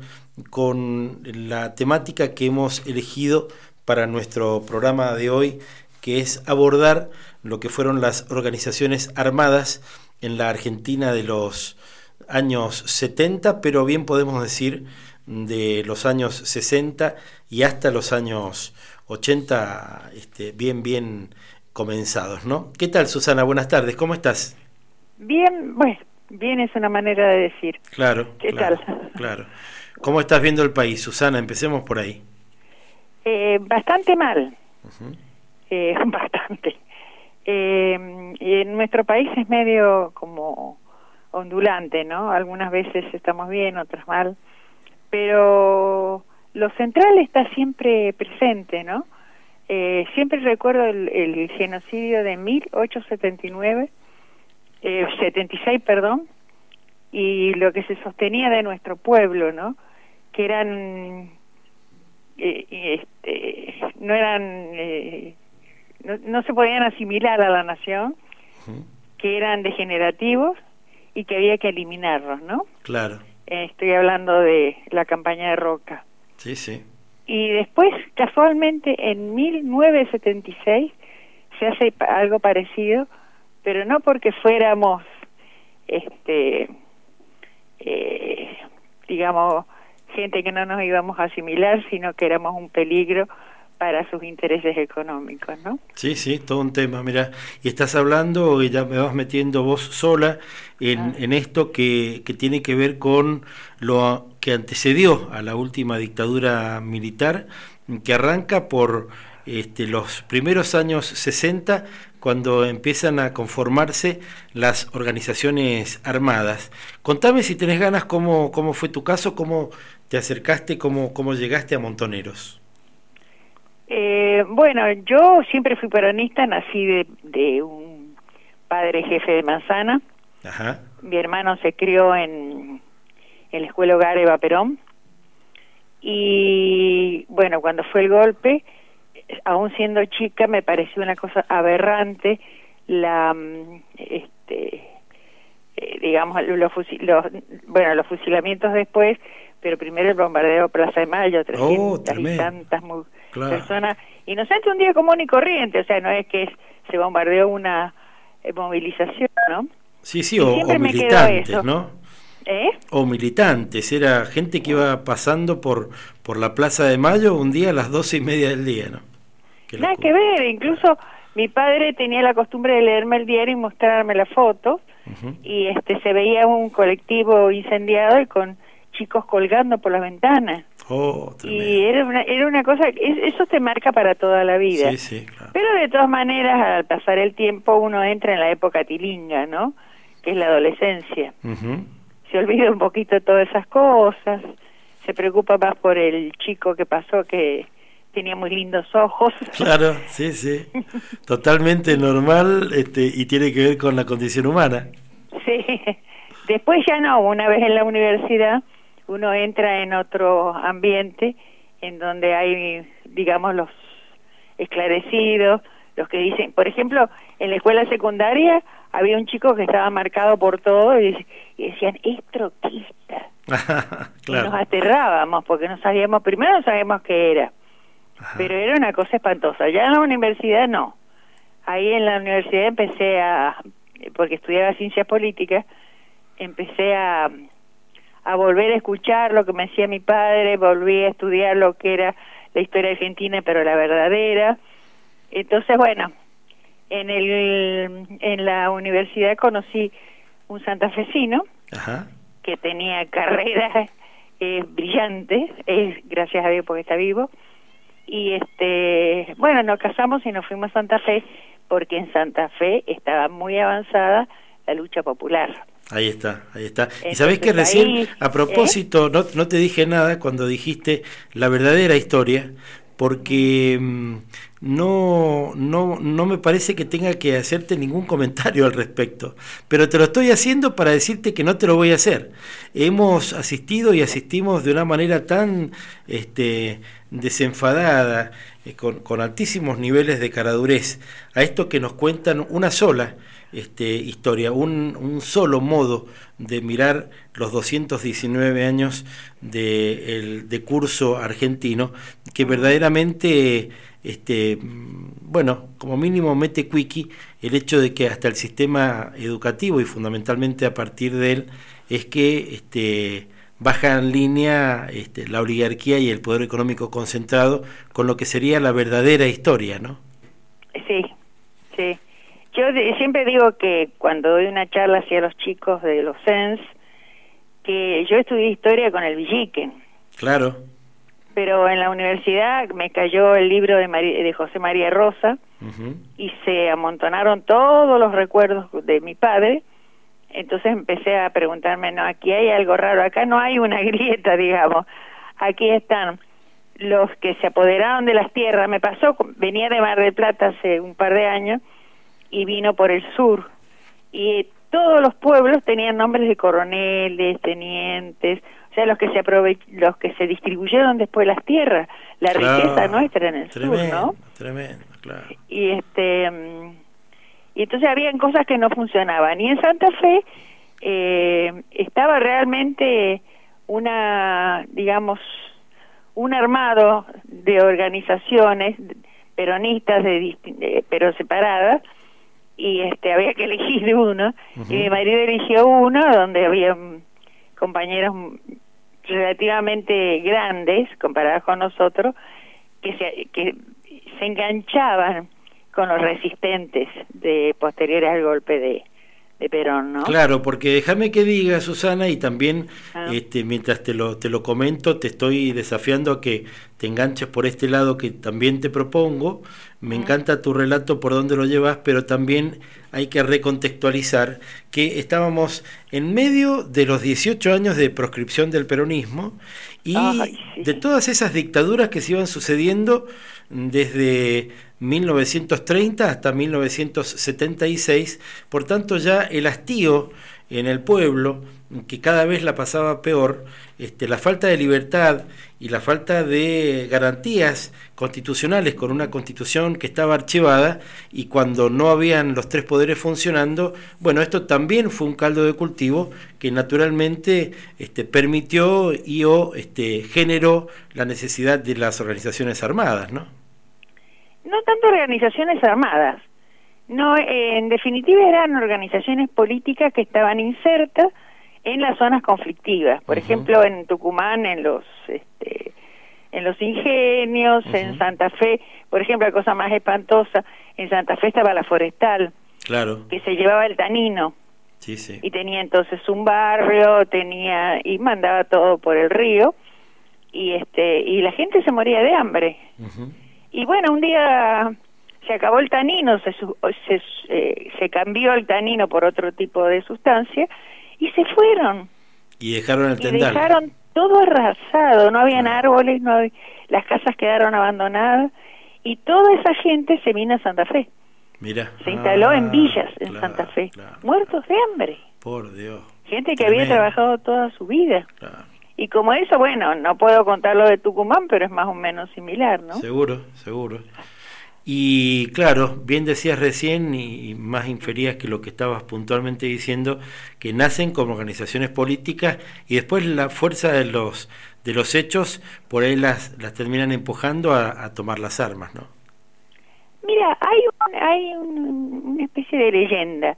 con la temática que hemos elegido para nuestro programa de hoy, que es abordar lo que fueron las organizaciones armadas en la Argentina de los años 70, pero bien podemos decir de los años 60 y hasta los años 80, este, bien, bien comenzados, ¿no? ¿Qué tal, Susana? Buenas tardes, ¿cómo estás? Bien, bueno, bien es una manera de decir. Claro. ¿Qué claro, tal? Claro. ¿Cómo estás viendo el país, Susana? Empecemos por ahí. Eh, bastante mal. eh, bastante. Eh, en nuestro país es medio como ondulante, ¿no? Algunas veces estamos bien, otras mal, pero lo central está siempre presente, ¿no? Eh, siempre recuerdo el, el, genocidio de 1879, eh, 76, perdón, y lo que se sostenía de nuestro pueblo, ¿no? Que eran, eh, este, no eran, eh, no, no, se podían asimilar a la nación, que eran degenerativos y que había que eliminarlos, ¿no? Claro. Eh, estoy hablando de la campaña de Roca. Sí, sí. Y después, casualmente, en 1976 se hace algo parecido, pero no porque fuéramos, este, eh, digamos, gente que no nos íbamos a asimilar, sino que éramos un peligro para sus intereses económicos, ¿no? Sí, sí, todo un tema, mira, y estás hablando y ya me vas metiendo vos sola en, ah. en esto que, que, tiene que ver con lo que antecedió a la última dictadura militar, que arranca por este, los primeros años 60 cuando empiezan a conformarse las organizaciones armadas. Contame si tenés ganas cómo, cómo fue tu caso, cómo te acercaste, cómo, cómo llegaste a Montoneros. Eh, bueno, yo siempre fui peronista, nací de, de un padre jefe de manzana. Ajá. Mi hermano se crió en, en la escuela Hogar Eva Perón. Y bueno, cuando fue el golpe, aún siendo chica, me pareció una cosa aberrante la, mm, este, eh, digamos, los, los, bueno, los fusilamientos después, pero primero el bombardeo Plaza de Mayo, 300 y tantas personas inocentes, un día común y corriente, o sea, no es que se bombardeó una eh, movilización, ¿no? Sí, sí, o, militantes, ¿no? ¿Eh? O militantes, era gente que iba pasando por, por la Plaza de Mayo un día a las doce y media del día, ¿no? Nada que ver, incluso mi padre tenía la costumbre de leerme el diario y mostrarme la foto, y este se veía un colectivo incendiado y con chicos colgando por las ventanas. Oh, y era una, era una cosa, eso te marca para toda la vida. Sí, sí, claro. Pero de todas maneras, al pasar el tiempo, uno entra en la época tilinga, ¿no? Que es la adolescencia. Se olvida un poquito de todas esas cosas, se preocupa más por el chico que pasó que tenía muy lindos ojos. Claro, sí, sí. Totalmente normal este, y tiene que ver con la condición humana. Sí. Después ya no, una vez en la universidad uno entra en otro ambiente en donde hay, digamos, los esclarecidos, los que dicen, por ejemplo, en la escuela secundaria había un chico que estaba marcado por todo y, decían, es troquista. y nos aterrábamos porque no sabíamos, primero no sabíamos qué era, pero era una cosa espantosa. Ya en la universidad no. Ahí en la universidad empecé a, porque estudiaba ciencias políticas, empecé a a volver a escuchar lo que me decía mi padre, volví a estudiar lo que era la historia argentina, pero la verdadera. Entonces, bueno, en el en la universidad conocí un santafesino que tenía carreras eh, brillantes, es gracias a Dios porque está vivo. Y este, bueno, nos casamos y nos fuimos a Santa Fe porque en Santa Fe estaba muy avanzada la lucha popular. Ahí está, ahí está. y sabés que recién, a ¿eh? propósito, no, no te dije nada cuando dijiste la verdadera historia, porque mm, no, no, no me parece que tenga que hacerte ningún comentario al respecto, pero te lo estoy haciendo para decirte que no te lo voy a hacer. Hemos asistido y asistimos de una manera tan este, desenfadada, eh, con, con altísimos niveles de caradurez, a esto que nos cuentan una sola este, historia, un, un, solo modo de mirar los 219 años de, el, de curso argentino, que verdaderamente, este, bueno, como mínimo mete quickie el hecho de que hasta el sistema educativo y fundamentalmente a partir de él es que este, baja en línea este, la oligarquía y el poder económico concentrado con lo que sería la verdadera historia, ¿no? Sí. Yo siempre digo que cuando doy una charla hacia los chicos de los SENS, que yo estudié historia con el Villique. Claro. Pero en la universidad me cayó el libro de, de José María Rosa y se amontonaron todos los recuerdos de mi padre. Entonces empecé a preguntarme, no, aquí hay algo raro, acá no hay una grieta, digamos. Aquí están los que se apoderaron de las tierras. Me pasó, venía de Mar del Plata hace un par de años y vino por el sur. Y todos los pueblos tenían nombres de coroneles, tenientes, o sea, los que se aprove los que se distribuyeron después las tierras, la riqueza nuestra en el sur, ¿no? Tremendo, claro. Y este mm, y entonces habían cosas que no funcionaban. Y en Santa Fe eh, estaba realmente una, digamos, un armado de organizaciones peronistas de, pero separadas y este había que elegir uno. Y mi marido eligió uno donde había compañeros relativamente grandes comparados con nosotros que se, que se enganchaban con los resistentes de posteriores al golpe de, de Perón, ¿no? Claro, porque déjame que diga, Susana, y también ah. este, mientras te lo, te lo comento, te estoy desafiando a que te enganches por este lado que también te propongo, me encanta tu relato por dónde lo llevas, pero también hay que recontextualizar que estábamos en medio de los 18 años de proscripción del peronismo y de todas esas dictaduras que se iban sucediendo desde 1930 hasta 1976, por tanto ya el hastío en el pueblo, que cada vez la pasaba peor, este, la falta de libertad y la falta de garantías constitucionales con una constitución que estaba archivada y cuando no habían los tres poderes funcionando, bueno, esto también fue un caldo de cultivo que naturalmente este, permitió y o este, generó la necesidad de las organizaciones armadas, ¿no? No tanto organizaciones armadas, no, en definitiva eran organizaciones políticas que estaban insertas en las zonas conflictivas. Por ejemplo, en Tucumán, en los este, en los ingenios, en Santa Fe, por ejemplo, la cosa más espantosa, en Santa Fe estaba la forestal, claro. que se llevaba el tanino. Sí, sí. Y tenía entonces un barrio, tenía y mandaba todo por el río y este y la gente se moría de hambre. Y bueno, un día se acabó el tanino, se, se, eh, se cambió el tanino por otro tipo de sustancia y se fueron. Y dejaron el y dejaron todo arrasado, no habían árboles, no las casas quedaron abandonadas y toda esa gente se vino a Santa Fe. Mira. Se instaló en ah, villas en Santa Fe, muertos de hambre. Por Dios. Gente que había trabajado toda su vida. Y como eso, bueno, no puedo contar lo de Tucumán, pero es más o menos similar, ¿no? Seguro, seguro. Y claro, bien decías recién y más inferías que lo que estabas puntualmente diciendo, que nacen como organizaciones políticas y después la fuerza de los de los hechos por ahí las, las terminan empujando a, tomar las armas, ¿no? Mira, hay, hay una especie de leyenda.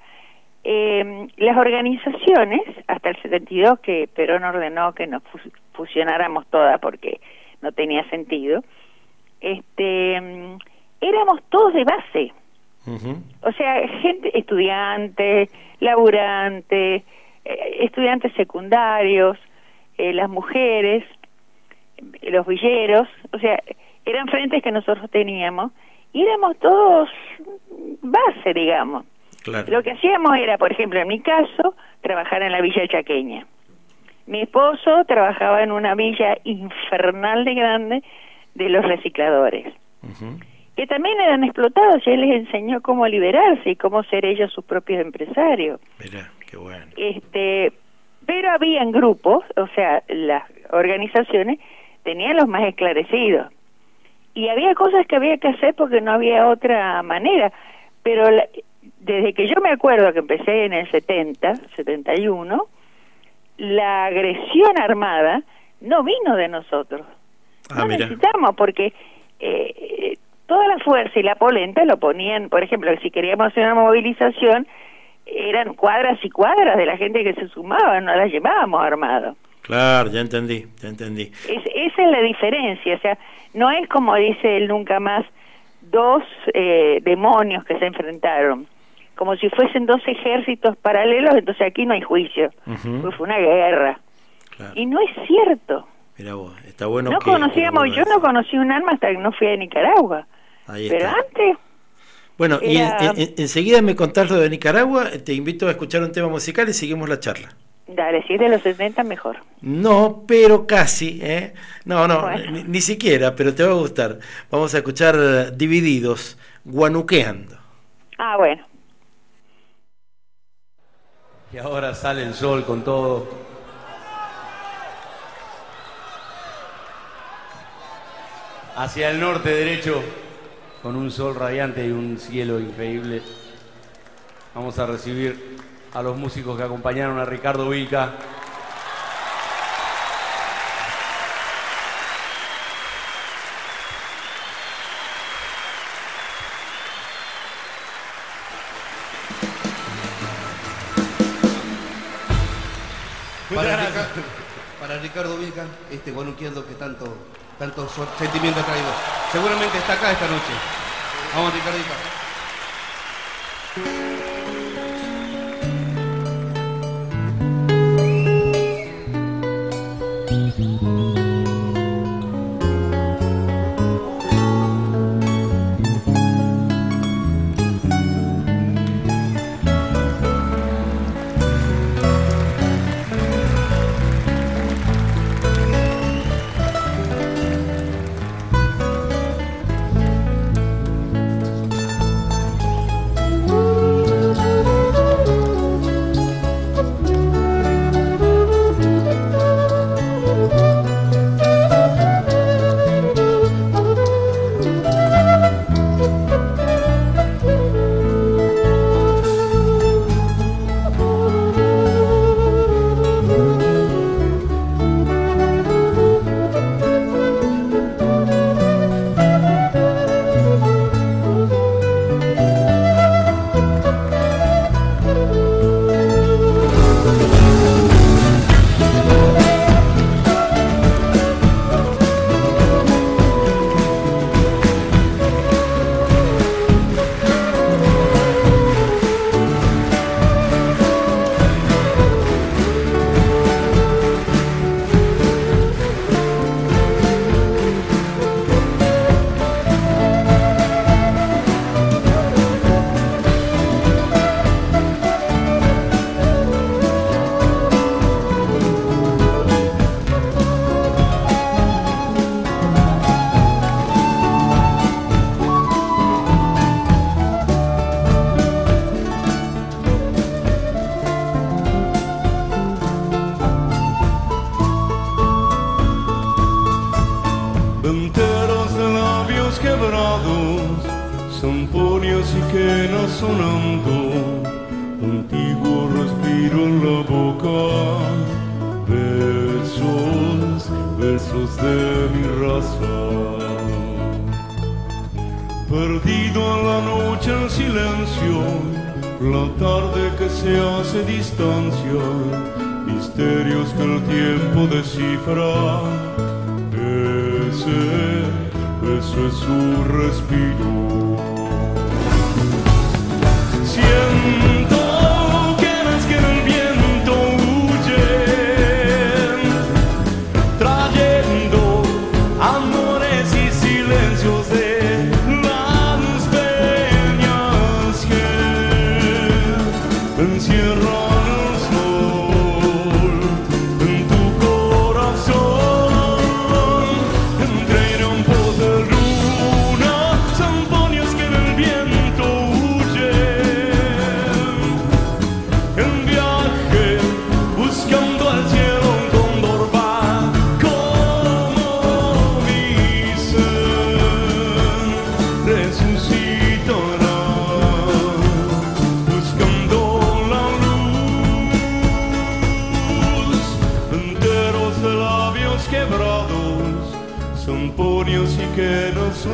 Eh, las organizaciones, hasta el 72 que Perón ordenó que nos fusionáramos todas porque no tenía sentido, este éramos todos de base. O sea, gente, estudiantes, laburantes, eh, estudiantes secundarios, eh, las mujeres, los villeros, o sea, eran frentes que nosotros teníamos y éramos todos base, digamos. Lo que hacíamos era, por ejemplo, en mi caso, trabajar en la villa chaqueña. Mi esposo trabajaba en una villa infernal de grande de los recicladores que también eran explotados y él les enseñó cómo liberarse y cómo ser ellos sus propios empresarios. Mira, qué bueno. Este, pero habían grupos, o sea, las organizaciones tenían los más esclarecidos. Y había cosas que había que hacer porque no había otra manera. Pero desde que yo me acuerdo que empecé en el 70, 71, la agresión armada no vino de nosotros. Ah, no necesitamos porque eh, toda la fuerza y la polenta lo ponían, por ejemplo, si queríamos hacer una movilización, eran cuadras y cuadras de la gente que se sumaba, no las llevábamos armado. Claro, ya entendí, ya entendí. esa es la diferencia, o sea, no es como dice él nunca más, dos eh, demonios que se enfrentaron, como si fuesen dos ejércitos paralelos, entonces aquí no hay juicio, pues fue una guerra. Y no es cierto. Mira vos, está bueno. No conocíamos, yo no conocí un arma hasta que no fui a Nicaragua. Pero antes. Bueno, y enseguida me contás lo de Nicaragua, te invito a escuchar un tema musical y seguimos la charla. Dale, si es de los 70 mejor. No, pero casi, ¿eh? No, no, ni, siquiera, pero te va a gustar. Vamos a escuchar Divididos, Guanuqueando. Ah, bueno. Y ahora sale el sol con todo. Hacia el norte derecho con un sol radiante y un cielo increíble. Vamos a recibir a los músicos que acompañaron a Ricardo Vilca. Ricardo Vilca, este guanuqueando que tanto tanto sentimiento ha traído. Seguramente está acá esta noche. Vamos, Ricardito.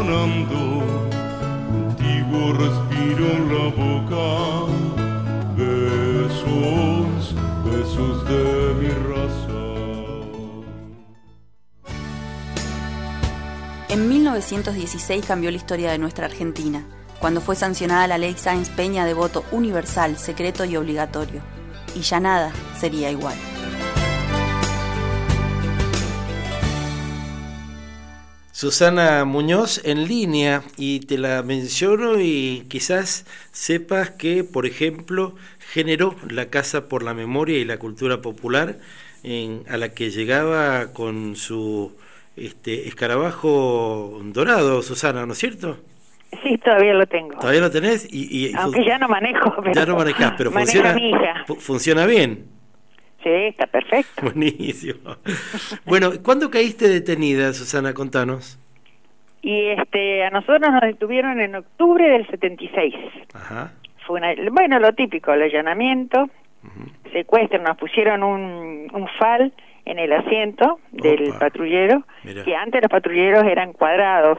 Sonando, contigo de mi. En 1916 cambió la historia de nuestra Argentina, cuando fue sancionada la ley Sáenz Peña de voto universal, secreto y obligatorio. Y ya nada sería igual. Susana Muñoz en línea y te la menciono y quizás sepas que, por ejemplo, generó la Casa por la Memoria y la Cultura Popular en- a la que llegaba con su este, escarabajo dorado, Susana, ¿no es cierto? Sí, todavía lo tengo. ¿Todavía lo tenés? Y, y- Aunque ya no manejo. Pero ya no manejás, pero funciona, mi hija. fu- funciona bien. Sí, está perfecto. Buenísimo. Bueno, ¿cuándo caíste detenida, Susana? Contanos. Y este, a nosotros nos detuvieron en octubre del 76. Ajá. Fue una, bueno, lo típico, el allanamiento, secuestro, nos pusieron un, un fal en el asiento del Opa. patrullero, Mirá. que antes los patrulleros eran cuadrados,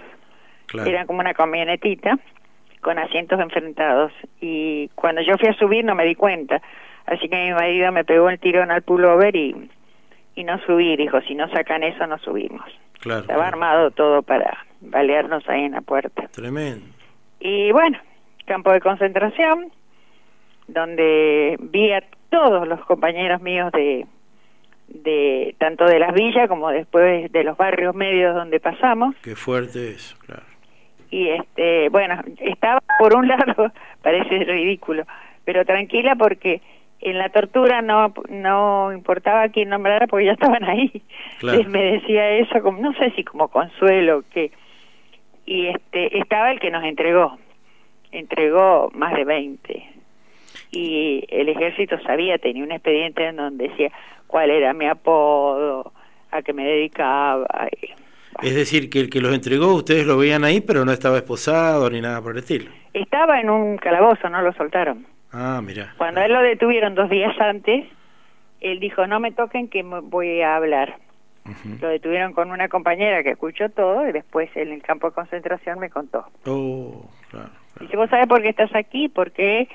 Claro. eran como una camionetita con asientos enfrentados. Y cuando yo fui a subir no me di cuenta, así que mi marido me pegó el tirón al pullover y, y no subí, dijo, si no sacan eso no subimos. Claro. Estaba armado todo para balearnos ahí en la puerta. Tremendo. Y bueno, campo de concentración, donde vi a todos los compañeros míos de, de tanto de las villas como después de los barrios medios donde pasamos. Qué fuerte eso, claro. Y este, bueno, estaba por un lado, parece ridículo, pero tranquila porque en la tortura no no importaba quién nombrara porque ya estaban ahí. Claro. Me decía eso como no sé si como consuelo que y este estaba el que nos entregó. Entregó más de 20. Y el ejército sabía, tenía un expediente en donde decía cuál era mi apodo, a qué me dedicaba. Es decir, que el que los entregó, ustedes lo veían ahí, pero no estaba esposado ni nada por el estilo. Estaba en un calabozo, no lo soltaron. Ah, mira. Cuando él lo detuvieron dos días antes, él dijo, no me toquen que me voy a hablar. Lo detuvieron con una compañera que escuchó todo y después en el campo de concentración me contó. Oh, claro. Dice, ¿vos sabés por qué estás aquí? Porque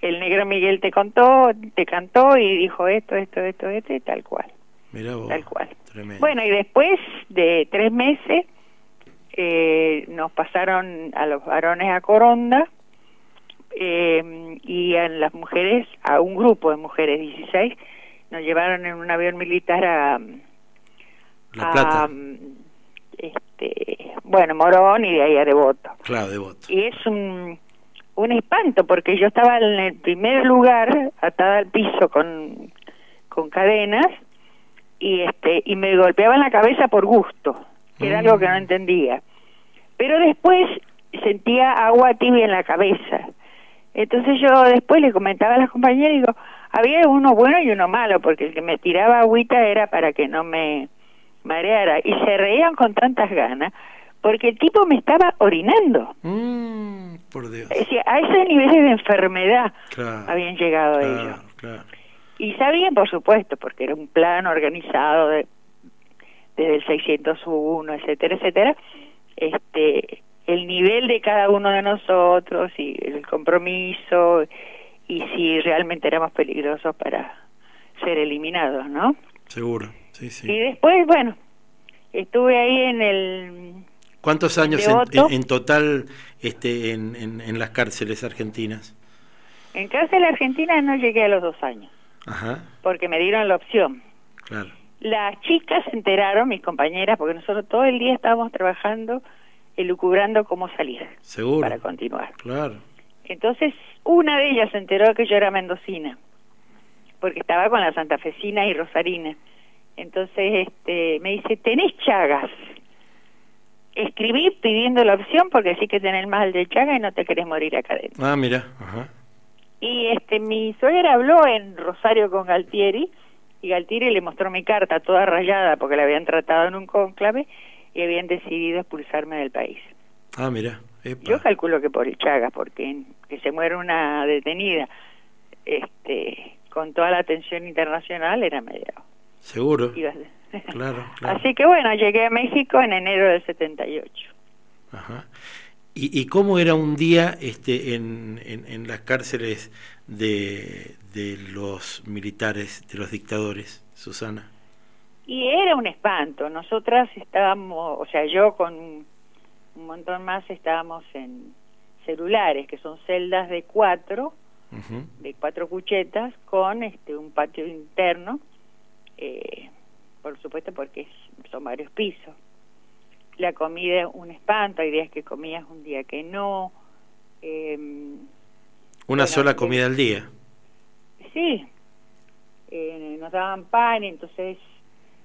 el negro Miguel te contó, te cantó y dijo esto, esto, esto, esto y tal cual. Mira vos. Tal cual. Tremendo. Bueno, y después de tres meses eh, nos pasaron a los varones a Coronda eh, y a las mujeres, a un grupo de mujeres, 16, nos llevaron en un avión militar a, La a, este, bueno, Morón y de ahí a Devoto. Claro, devoto. Y es un, un espanto porque yo estaba en el primer lugar, atada al piso con, con cadenas, y este y me golpeaban la cabeza por gusto, que era algo que no entendía. Pero después sentía agua tibia en la cabeza. Entonces yo después le comentaba a las compañeras y digo, había uno bueno y uno malo, porque el que me tiraba agüita era para que no me mareara. Y se reían con tantas ganas, porque el tipo me estaba orinando. Mm. por Dios. Es decir, a esos niveles de enfermedad Claro, habían llegado claro, ellos. claro. Y sabían, por supuesto, porque era un plan organizado de- desde el 601, etcétera, etcétera, este, el nivel de cada uno de nosotros y el compromiso y si realmente éramos peligrosos para ser eliminados, ¿no? Seguro, sí, Y sí. después, bueno, estuve ahí en el... ¿Cuántos años en, Devoto. en- en total este, en, en- en las cárceles argentinas? En cárcel argentina no llegué a los dos años, Ajá, porque me dieron la opción. claro. Las chicas se enteraron, mis compañeras, porque nosotros todo el día estábamos trabajando, elucubrando cómo salir Seguro. para continuar. Claro. Entonces, una de ellas se enteró que yo era mendocina, porque estaba con la santafesina y rosarina. Entonces, este, me dice, ¿tenés chagas? Escribí pidiendo la opción porque sí que tenés mal de chaga y no te querés morir acá adentro. Ah, mira, ajá. Y este, mi suegra habló en Rosario con Galtieri y Galtieri le mostró mi carta toda rayada porque la habían tratado en un cónclave y habían decidido expulsarme del país. Ah, mira. epa. Yo calculo que por el Chagas, porque que se muere una detenida este, con toda la atención internacional era medio... Seguro. iba a- Claro, claro. Así que bueno, llegué a México en enero del 78. Ajá. ¿Y, y cómo era un día este, en, en, en las cárceles de, de los militares, de los dictadores, Susana? Y era un espanto. Nosotras estábamos, o sea, yo con un montón más estábamos en celulares, que son celdas de cuatro, de cuatro cuchetas, con este un patio interno, eh, por supuesto porque es- son varios pisos. La comida un espanto, hay días que comías, un día que no. em, Una Bueno, sola comida al día. Sí, eh, nos daban pan y entonces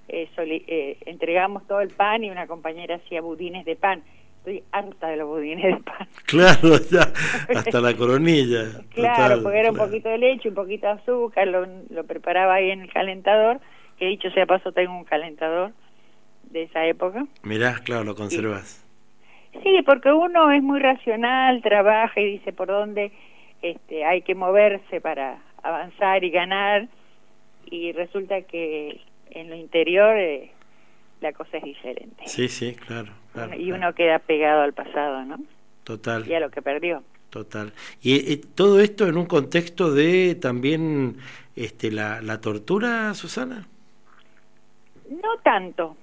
eh, eh, entregamos todo el pan y una compañera hacía budines de pan. Estoy harta de los budines de pan. Claro, ya, hasta la coronilla. Claro, total, porque era un poquito de leche, un poquito de azúcar, lo, lo preparaba ahí en el calentador, que dicho sea paso tengo un calentador de esa época. Mirá, claro, lo conservas. Sí, porque uno es muy racional, trabaja y dice por dónde este, hay que moverse para avanzar y ganar, y resulta que en lo interior eh, la cosa es diferente. Sí, sí, claro, claro. y claro. uno queda pegado al pasado, ¿no? Total. Y a lo que perdió. Total. Y todo esto en un contexto de también este, la, la tortura, Susana. No tanto.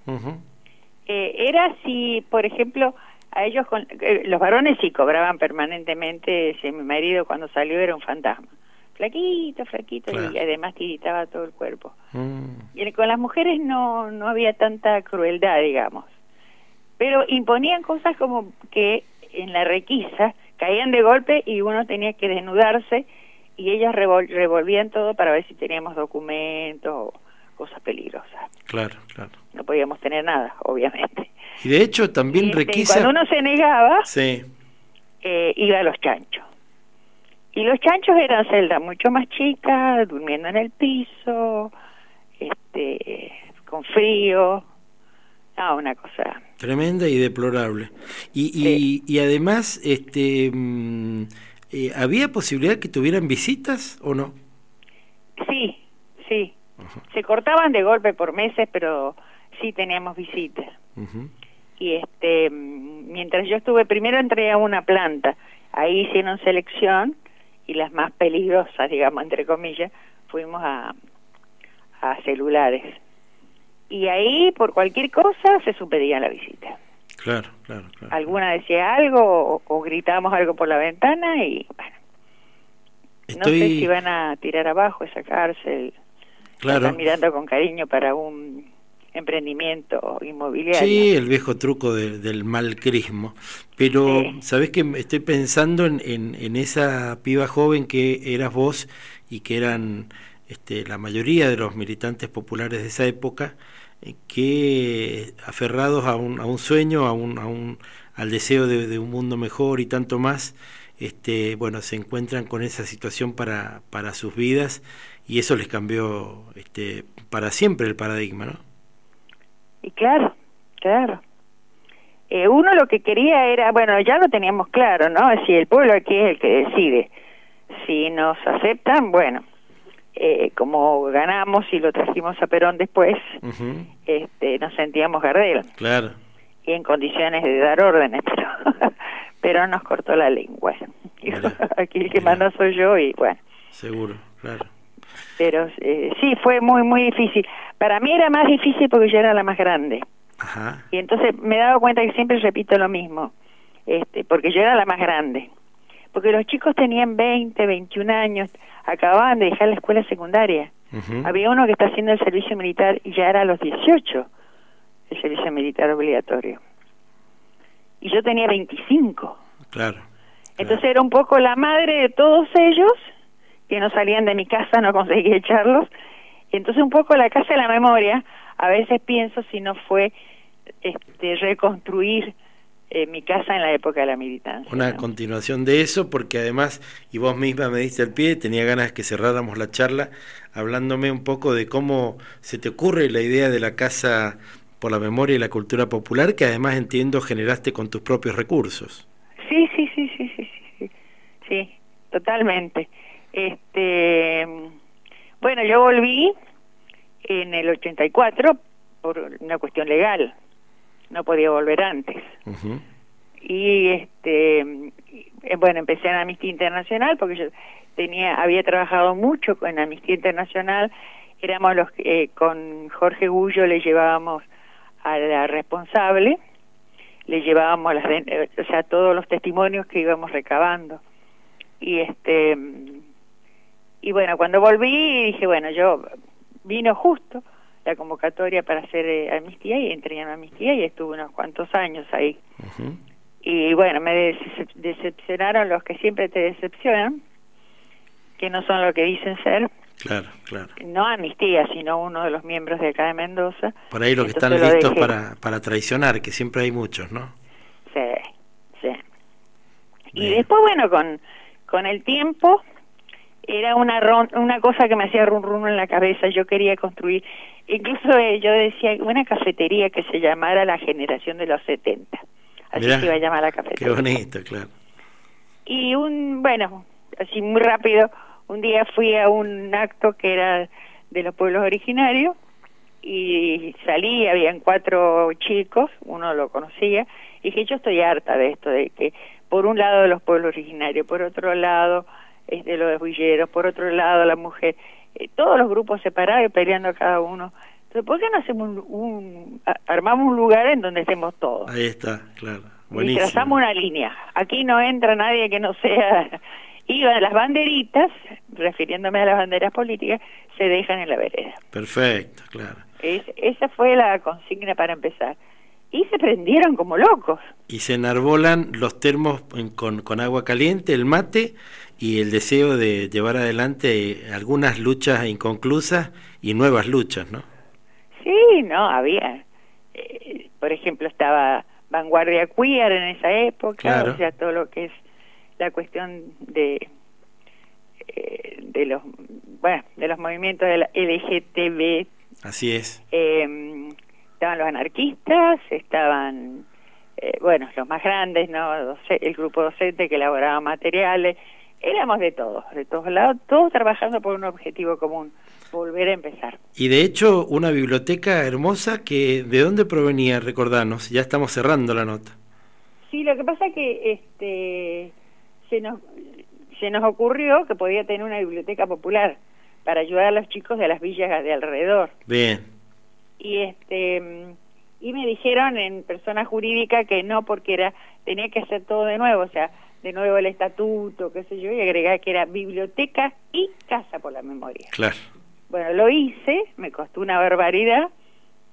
Eh, era si, por ejemplo, a ellos, con, eh, los varones sí cobraban permanentemente, si mi marido cuando salió era un fantasma. Flaquito, flaquito, y además tiritaba todo el cuerpo. Mm, Y con las mujeres no, no había tanta crueldad, digamos. Pero imponían cosas como que en la requisa caían de golpe y uno tenía que desnudarse y ellas revol- revolvían todo para ver si teníamos documentos o cosas peligrosas. claro, claro. No podíamos tener nada, obviamente. Y de hecho también Y, este, requisa. cuando uno se negaba, Sí, eh, iba a los chanchos. Y los chanchos eran celdas mucho más chicas, durmiendo en el piso, este, con frío. Ah, una cosa. tremenda y deplorable. Y, y, y además, este, mm, eh, ¿había posibilidad que tuvieran visitas o no? Sí, sí. Se cortaban de golpe por meses, pero sí teníamos visitas. Y este, mm, mientras yo estuve, primero entré a una planta. Ahí hicieron selección y las más peligrosas, digamos, entre comillas, fuimos a, a celulares. Y ahí, por cualquier cosa, se supedía la visita. Claro, claro, claro. Alguna decía algo o, o gritábamos algo por la ventana y, bueno, no sé si van a tirar abajo esa cárcel. claro. Están mirando con cariño para un emprendimiento inmobiliario. Sí, el viejo truco de- del malcrismo. Pero, Sí. ¿sabés que Estoy pensando en, en, en esa piba joven que eras vos y que eran este, la mayoría de los militantes populares de esa época, eh, que aferrados a un, a un sueño, a un, a un, al deseo de, de un mundo mejor y tanto más, este, bueno, se encuentran con esa situación para, para sus vidas y eso les cambió este, para siempre el paradigma, ¿no? Y claro, claro. eh, uno lo que quería era, bueno, ya lo teníamos claro, ¿no? Si el pueblo aquí es el que decide. Si nos aceptan, bueno, eh, como ganamos y lo trajimos a Perón después, este, nos sentíamos Gardel Claro. y en condiciones de dar órdenes, pero Perón nos cortó la lengua. Dijo, aquí el que manda soy yo y bueno. Seguro, claro. Pero eh, sí, fue muy, muy difícil. Para mí era más difícil porque yo era la más grande. Ajá. Y entonces me he dado cuenta que siempre repito lo mismo, este, porque yo era la más grande. Porque los chicos tenían 20, 21 años, acababan de dejar la escuela secundaria. Había uno que está haciendo el servicio militar y ya era a los 18, el servicio militar obligatorio. Y yo tenía 25. Claro. Entonces era un poco la madre de todos ellos, que no salían de mi casa, no conseguía echarlos. Y entonces un poco la casa de la memoria, a veces pienso si no fue este, reconstruir eh, mi casa en la época de la militancia. Una continuación de eso, porque además, y vos misma me diste el pie, tenía ganas que cerráramos la charla hablándome un poco de cómo se te ocurre la idea de la Casa por la Memoria y la Cultura Popular, que además entiendo generaste con tus propios recursos. Sí, sí, sí, sí, sí, sí, sí, sí, totalmente. Este, bueno, yo volví en el 84 por una cuestión legal, no podía volver antes. Y este, bueno, empecé en Amnistía Internacional porque yo tenía, había trabajado mucho con Amnistía Internacional, éramos los que eh, con Jorge Gullo le llevábamos a la responsable, le llevábamos las, eh, o sea, todos los testimonios que íbamos recabando. Y este y bueno, cuando volví dije, bueno, yo vino justo la convocatoria para hacer eh, amnistía y entré en amnistía y estuve unos cuantos años ahí. Y bueno, me decep- decepcionaron los que siempre te decepcionan, que no son lo que dicen ser, Claro, claro. no amnistía, sino uno de los miembros de acá de Mendoza. Por ahí los que están lo listos dejé. para, para traicionar, que siempre hay muchos, ¿no? Sí, sí. Y después, bueno, con, con el tiempo, era una, ron- una cosa que me hacía run run en la cabeza. Yo quería construir, incluso eh, yo decía, una cafetería que se llamara La Generación de los 70. Así Mirá, se iba a llamar la Qué cafetería. bonito, claro. Y un, bueno, así muy rápido, un día fui a un acto que era de los pueblos originarios y salí, habían cuatro chicos, uno lo conocía, y dije, yo estoy harta de esto, de que por un lado de los pueblos originarios, por otro lado es de los villeros, por otro lado la mujer, eh, todos los grupos separados y peleando cada uno. Entonces, ¿por qué no hacemos un, un- a- armamos un lugar en donde estemos todos? Ahí está, claro. Y Buenísimo. trazamos una línea. Aquí no entra nadie que no sea... Iban las banderitas, refiriéndome a las banderas políticas, se dejan en la vereda. Perfecto, claro. Es- esa fue la consigna para empezar. Y se prendieron como locos. Y se enarbolan los termos con, con agua caliente, el mate y el deseo de llevar adelante algunas luchas inconclusas y nuevas luchas, ¿no? Sí, no, había. eh, por ejemplo, estaba Vanguardia Queer en esa época, Claro. o sea, todo lo que es la cuestión de eh, de los bueno de los movimientos de la LGTB Así es. eh, estaban los anarquistas estaban eh, bueno los más grandes no el grupo docente que elaboraba materiales. Éramos de todos de todos lados todos trabajando por un objetivo común volver a empezar. Y de hecho, una biblioteca hermosa que, ¿de dónde provenía? Recordanos, ya estamos cerrando la nota. Sí, lo que pasa es que este se nos se nos ocurrió que podía tener una biblioteca popular para ayudar a los chicos de las villas de alrededor. Bien, y este y me dijeron en persona jurídica que no porque era tenía que hacer todo de nuevo, o sea, de nuevo el estatuto, qué sé yo, y agregar que era biblioteca y casa por la memoria. claro. Bueno, lo hice, me costó una barbaridad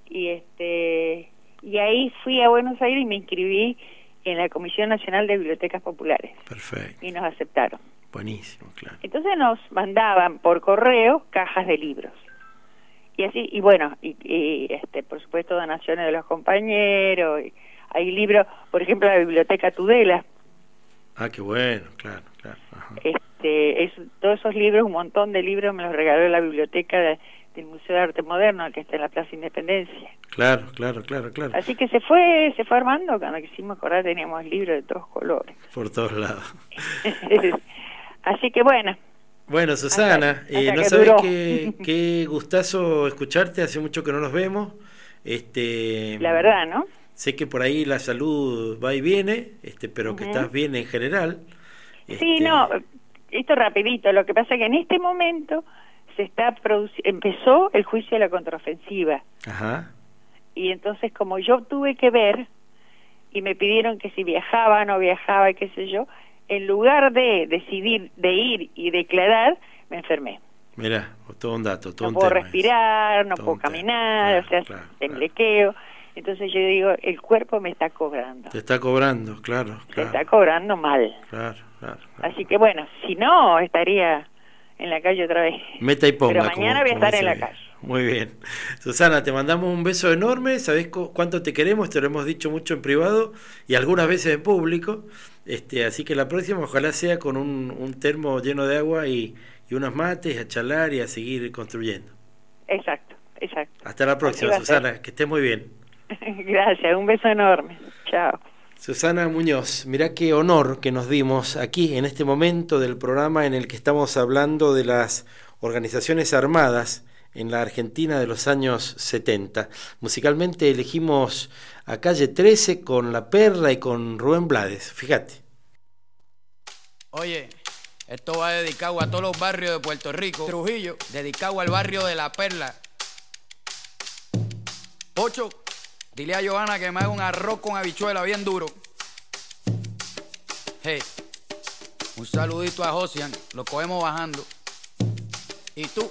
y este y ahí fui a Buenos Aires y me inscribí en la Comisión Nacional de Bibliotecas Populares Perfecto, y nos aceptaron. buenísimo, claro. Entonces nos mandaban por correo cajas de libros. Y así, y bueno, y, y, este, por supuesto donaciones de los compañeros, y hay libros, por ejemplo, la Biblioteca Tudela, Ah, qué bueno, claro, claro. ajá. este, es, todos esos libros, un montón de libros me los regaló la biblioteca de, del Museo de Arte Moderno que está en la Plaza Independencia. Claro, claro, claro, claro. Así que se fue, se fue armando, cuando quisimos acordar teníamos libros de todos colores. Por todos lados. Así que bueno. Bueno, Susana, Hasta- eh, hasta no que sabes qué, qué gustazo escucharte, hace mucho que no nos vemos. Este, La verdad, ¿no? Sé que por ahí la salud va y viene, este, pero que estás bien en general. Sí, Este, no, esto rapidito, lo que pasa es que en este momento se está empezó el juicio de la contraofensiva Ajá. y entonces como yo tuve que ver y me pidieron que si viajaba no viajaba qué sé yo, en lugar de decidir de ir y declarar, me enfermé. Mira, todo un dato, todo No un puedo tema. respirar, no Todo puedo caminar, o sea, temblequeo. Entonces yo digo, el cuerpo me está cobrando, Te está cobrando, claro, claro, está cobrando mal. claro, claro. Así que bueno, si no, estaría en la calle otra vez. Meta y ponga. Pero mañana como- voy a estar en la calle. Muy bien. Susana, te mandamos un beso enorme. Sabés cu- cuánto te queremos, te lo hemos dicho mucho en privado y algunas veces en público. Este, así que la próxima ojalá sea con un, un termo lleno de agua y, y unos mates a charlar y a seguir construyendo. Exacto, exacto. Hasta la próxima. Susana. Que estés muy bien. Gracias, un beso enorme. Chao. Susana Muñoz, mirá qué honor que nos dimos aquí en este momento del programa en el que estamos hablando de las organizaciones armadas en la Argentina de los años 70. Musicalmente elegimos a Calle 13 con La Perla y con Rubén Blades. Fíjate. Oye, esto va dedicado a todos los barrios de Puerto Rico. Trujillo, dedicado al barrio de La Perla. Pocho, dile a Johanna que me haga un arroz con habichuela bien duro. Hey, un saludito a Josian, lo cogemos bajando. ¿Y tú?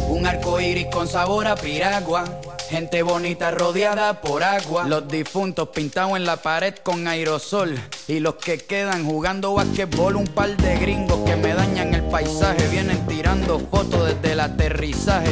Un arco iris con sabor a piragua. Gente bonita rodeada por agua. Los difuntos pintados en la pared con aerosol. Y los que quedan jugando basquetbol. Un par de gringos que me dañan el paisaje. Vienen tirando fotos desde el aterrizaje.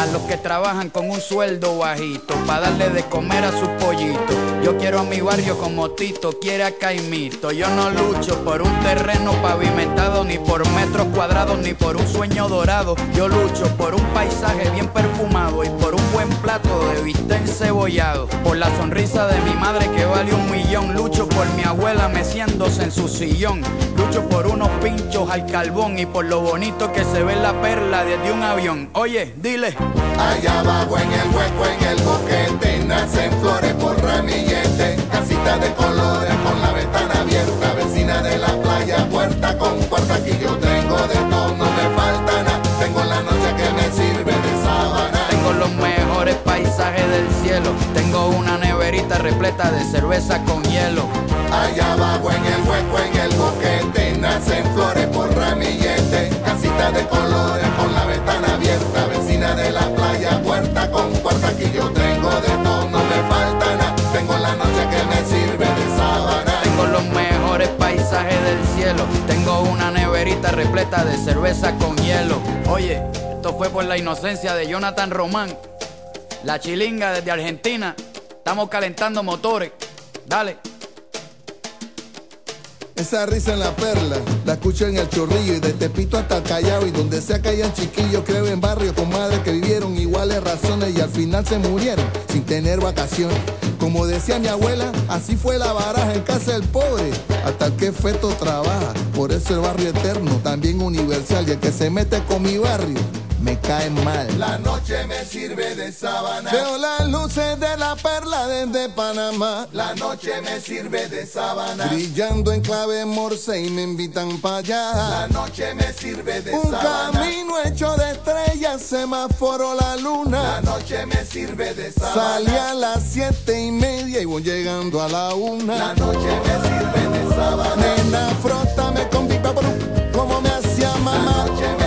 a los que trabajan con un sueldo bajito para darle de comer a sus pollitos. Yo quiero a mi barrio como Tito quiere a Caimito. Yo no lucho por un terreno pavimentado, ni por metros cuadrados, ni por un sueño dorado. Yo lucho por un paisaje bien perfumado y por un buen plato de bistec cebollado. Por la sonrisa de mi madre que vale un millón. Lucho por mi abuela meciéndose en su sillón. Lucho por unos pinchos al carbón y por lo bonito que se ve la perla desde un avión. Oye, dile. Allá abajo en el hueco, en el boquete, nacen flores por ramillete, casita de colores con la ventana abierta, vecina de la playa, puerta con puerta, aquí yo tengo de todo, no me falta nada, tengo la noche que me sirve de sábana. Tengo los mejores paisajes del cielo. Tengo una neverita repleta de cerveza con hielo. Allá abajo en el hueco, en el boquete, nacen flores por ramillete, casita de colores Tengo una neverita repleta de cerveza con hielo. Oye, esto fue por la inocencia de Jonathan Román. La chilinga desde Argentina. Estamos calentando motores. Dale. Esa risa en la perla, la escucho en el chorrillo y de Tepito hasta Callao y donde sea que hayan chiquillos, creo en barrios con madres que vivieron iguales razones y al final se murieron sin tener vacaciones. Como decía mi abuela, así fue la baraja en casa del pobre, hasta que feto trabaja. Por eso el barrio eterno, también universal, y el que se mete con mi barrio, me cae mal. La noche me sirve de sábana. Veo las luces de la perla desde Panamá. La noche me sirve de sábana. Brillando en clave morse y me invitan para allá. La noche me sirve de Un sábana. camino hecho de estrellas, semáforo la luna. La noche me sirve de sábana. Salí a las siete y media y voy llegando a la una. La noche me sirve de sábana. Nena, frótame con mi paparú, como me hacía mamá. La noche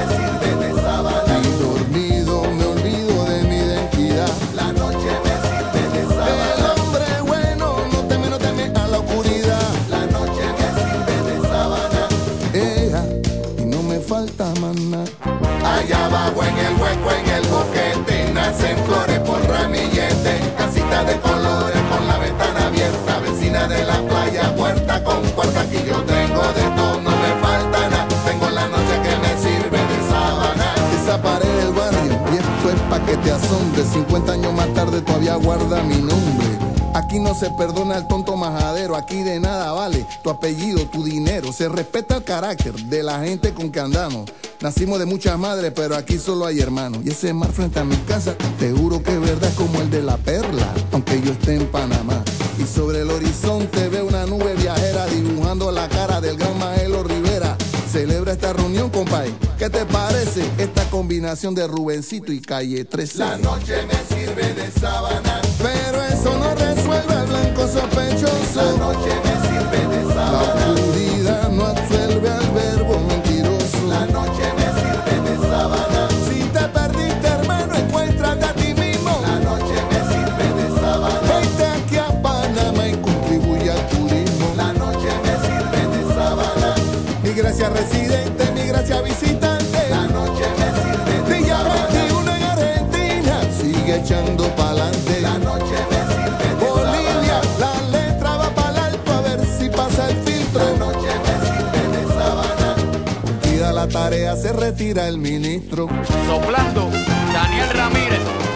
te asombre. 50 años más tarde todavía guarda mi nombre. Aquí no se perdona al tonto majadero, aquí de nada vale tu apellido, tu dinero. Se respeta el carácter de la gente con que andamos. Nacimos de muchas madres, pero aquí solo hay hermanos. Y ese mar frente a mi casa, te juro que es verdad como el de la perla, aunque yo esté en Panamá. Y sobre el horizonte veo una nube viajera dibujando la cara del gran Rivera. Celebra esta reunión, compay. ¿Qué te parece esta combinación de Rubencito y Calle 13? La noche me sirve de sábana. Pero eso no resuelve al blanco sospechoso. La noche me sirve de sábana. Gracia residente, mi gracia visitante. La noche me sirve de Villa sábana. 21 en Argentina, sigue echando pa'lante. La noche me sirve de Bolivia, la letra va para alto a ver si pasa el filtro. La noche me sirve de sábana. Cumplida la tarea, se retira el ministro. Soplando, Daniel Ramírez.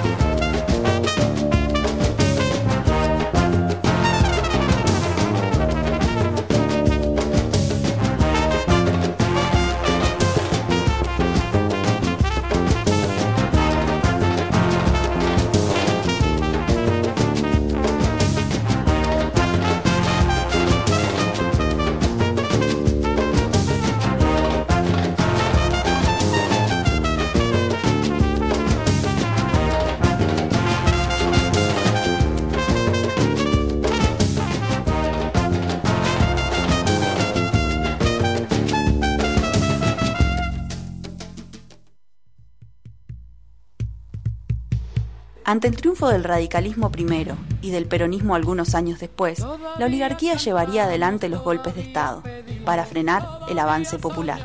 Ante el triunfo del radicalismo primero y del peronismo algunos años después, la oligarquía llevaría adelante los golpes de Estado para frenar el avance popular.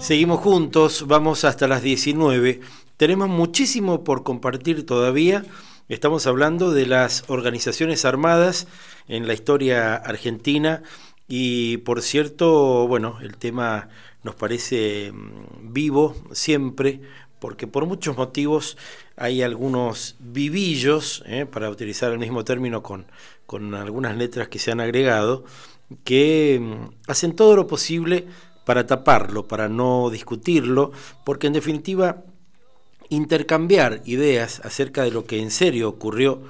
Seguimos juntos, vamos hasta las 19. Tenemos muchísimo por compartir todavía. Estamos hablando de las organizaciones armadas en la historia argentina y por cierto, bueno, el tema nos parece mm, vivo siempre porque por muchos motivos hay algunos vivillos, eh, para utilizar el mismo término con, con algunas letras que se han agregado, que mm, hacen todo lo posible para taparlo, para no discutirlo, porque en definitiva intercambiar ideas acerca de lo que en serio ocurrió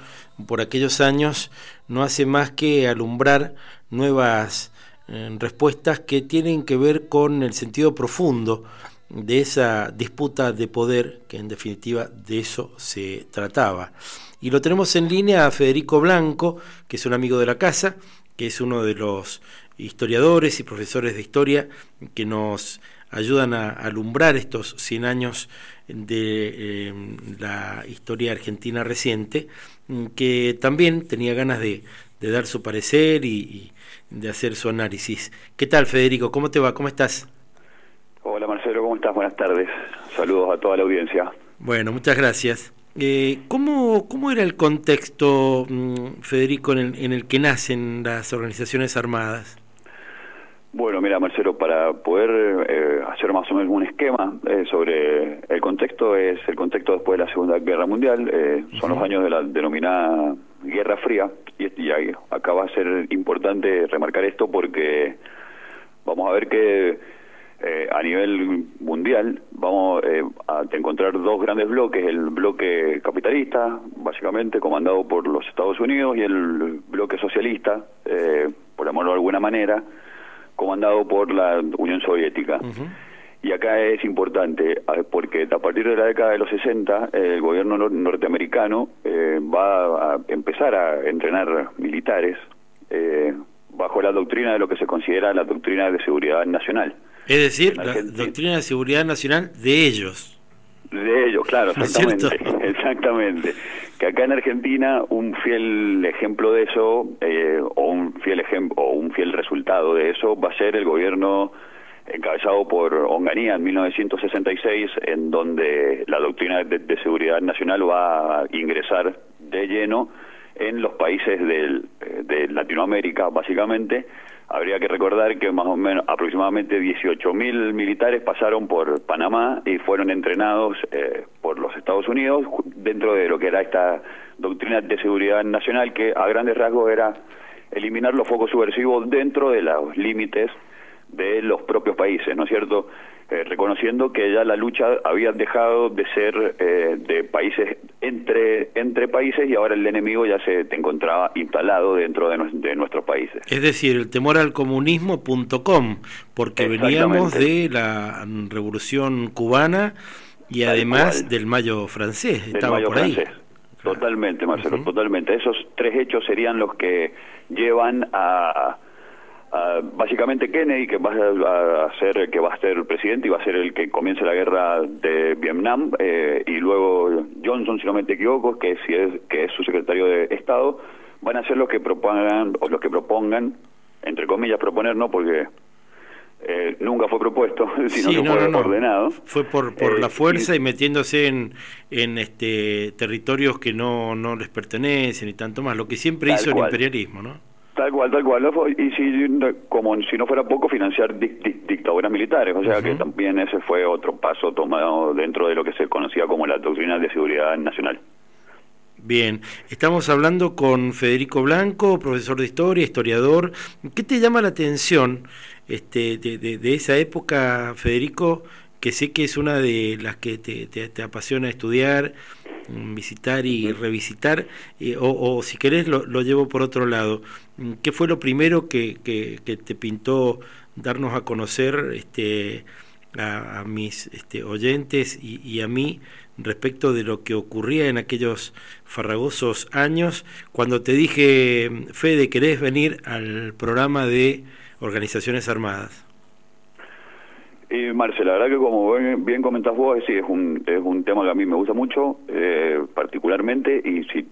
por aquellos años no hace más que alumbrar nuevas respuestas que tienen que ver con el sentido profundo de esa disputa de poder, que en definitiva de eso se trataba. Y lo tenemos en línea a Federico Blanco, que es un amigo de la casa, que es uno de los historiadores y profesores de historia que nos ayudan a alumbrar estos 100 años de eh, la historia argentina reciente, que también tenía ganas de, de dar su parecer y, de hacer su análisis. ¿Qué tal, Federico? ¿Cómo te va? ¿Cómo estás? Hola, Marcelo, ¿cómo estás? Buenas tardes. Saludos a toda la audiencia. Bueno, muchas gracias. Eh, ¿cómo, ¿Cómo era el contexto, mm, Federico, en el, en el que nacen las organizaciones armadas? Bueno, mira, Marcelo, para poder eh, hacer más o menos un esquema eh, sobre el contexto, es el contexto después de la Segunda Guerra Mundial, eh, son los años de la denominada Guerra Fría, y, y ahí, acá va a ser importante remarcar esto porque vamos a ver que eh, a nivel mundial vamos eh, a encontrar dos grandes bloques, el bloque capitalista, básicamente comandado por los Estados Unidos, y el bloque socialista, eh, por llamarlo de alguna manera, comandado por la Unión Soviética. Y acá es importante, a- porque a partir de la década de los 60, el gobierno nor- norteamericano eh, va a empezar a entrenar militares eh, bajo la doctrina de lo que se considera la doctrina de seguridad nacional. Es decir, la doctrina de seguridad nacional de ellos. De ellos, claro, ¿No es exactamente, exactamente. Que acá en Argentina un fiel ejemplo de eso, eh, o un fiel ejemplo, o un fiel resultado de eso, va a ser el gobierno encabezado por Onganía en 1966, en donde la doctrina de, de seguridad nacional va a ingresar de lleno en los países del, eh, de Latinoamérica, básicamente. Habría que recordar que más o menos aproximadamente 18.000 militares pasaron por Panamá y fueron entrenados eh, por los Estados Unidos dentro de lo que era esta doctrina de seguridad nacional que a grandes rasgos era eliminar los focos subversivos dentro de los límites de los propios países, ¿no es cierto? Eh, reconociendo que ya la lucha había dejado de ser eh, de países entre entre países y ahora el enemigo ya se encontraba instalado dentro de, nues- de nuestros países. Es decir, el temor al comunismo.com, porque veníamos de la revolución cubana y además del mayo francés. del Estaba Mayo por ahí. Totalmente, Marcelo, totalmente. Esos tres hechos serían los que llevan a, a, básicamente Kennedy, que va a, ser que va a ser presidente y va a ser el que comience la guerra de Vietnam, eh, y luego Johnson, si no me equivoco, que si es que es su secretario de Estado, van a ser los que propongan o los que propongan, entre comillas, proponer no porque eh, nunca fue propuesto, sino Sí, que no, fue no, no. ordenado. Fue por, por Eh, la fuerza y metiéndose en, en este territorios que no, no les pertenecen y tanto más, lo que siempre hizo el imperialismo, ¿no? Tal cual, tal cual. Y si, como si no fuera poco, financiar dic- dictaduras militares. O sea que también ese fue otro paso tomado dentro de lo que se conocía como la doctrina de seguridad nacional. Bien, estamos hablando con Federico Blanco, profesor de historia, historiador. ¿Qué te llama la atención este, de, de- de esa época, Federico, que sé que es una de las que te, te- te apasiona estudiar, visitar y revisitar? eh, o, o si querés lo, lo llevo por otro lado. Mm, ¿Qué fue lo primero que, que- que te pintó darnos a conocer este, a, a mis este, oyentes y, y a mí respecto de lo que ocurría en aquellos farragosos años cuando te dije, Fede, ¿querés venir al programa de organizaciones armadas? Y Marcela, la verdad que como bien, bien comentás vos, sí, es un, es un tema que a mí me gusta mucho, eh, particularmente, y sí,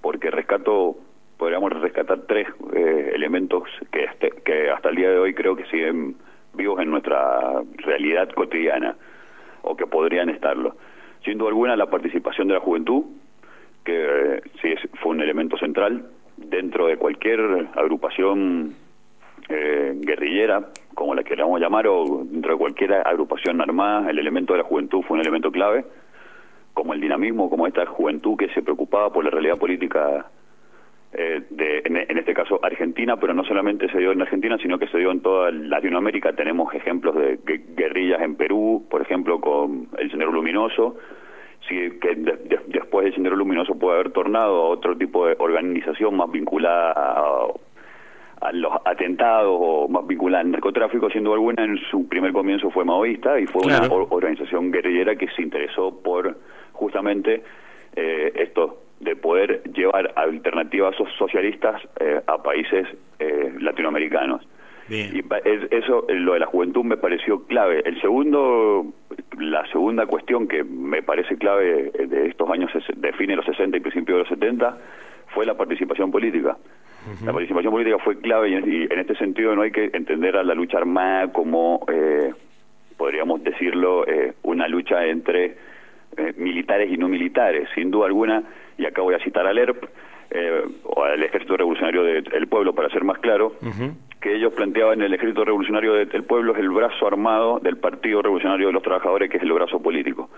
porque rescato, podríamos rescatar tres eh, elementos que, este- que hasta el día de hoy creo que siguen vivos en nuestra realidad cotidiana, o que podrían estarlo. Sin duda alguna, la participación de la juventud, que eh, sí es- fue un elemento central dentro de cualquier agrupación eh, guerrillera, como la queramos llamar, o dentro de cualquier agrupación armada, el elemento de la juventud fue un elemento clave, como el dinamismo, como esta juventud que se preocupaba por la realidad política eh, de, en, este caso Argentina, pero no solamente se dio en Argentina, sino que se dio en toda Latinoamérica. Tenemos ejemplos de gue- guerrillas en Perú, por ejemplo, con el Sendero Luminoso, sí, que de- de- después del Sendero Luminoso puede haber tornado a otro tipo de organización más vinculada a, a los atentados o más vinculada al narcotráfico, siendo alguna en su primer comienzo fue maoísta y fue Claro. una or- organización guerrillera que se interesó por justamente eh, esto de poder llevar alternativas so- socialistas eh, a países eh, latinoamericanos. Y pa- es- eso, lo de la juventud me pareció clave. El segundo, la segunda cuestión que me parece clave eh, de estos años, de fines de los 60 y principios de los 70, fue la participación política. La participación política fue clave y, y en este sentido no hay que entender a la lucha armada como, eh, podríamos decirlo, eh, una lucha entre eh, militares y no militares. Sin duda alguna, y acá voy a citar al ERP, eh, o al Ejército Revolucionario del Pueblo, para ser más claro, que ellos planteaban el Ejército Revolucionario del Pueblo es el brazo armado del Partido Revolucionario de los Trabajadores, que es el brazo político.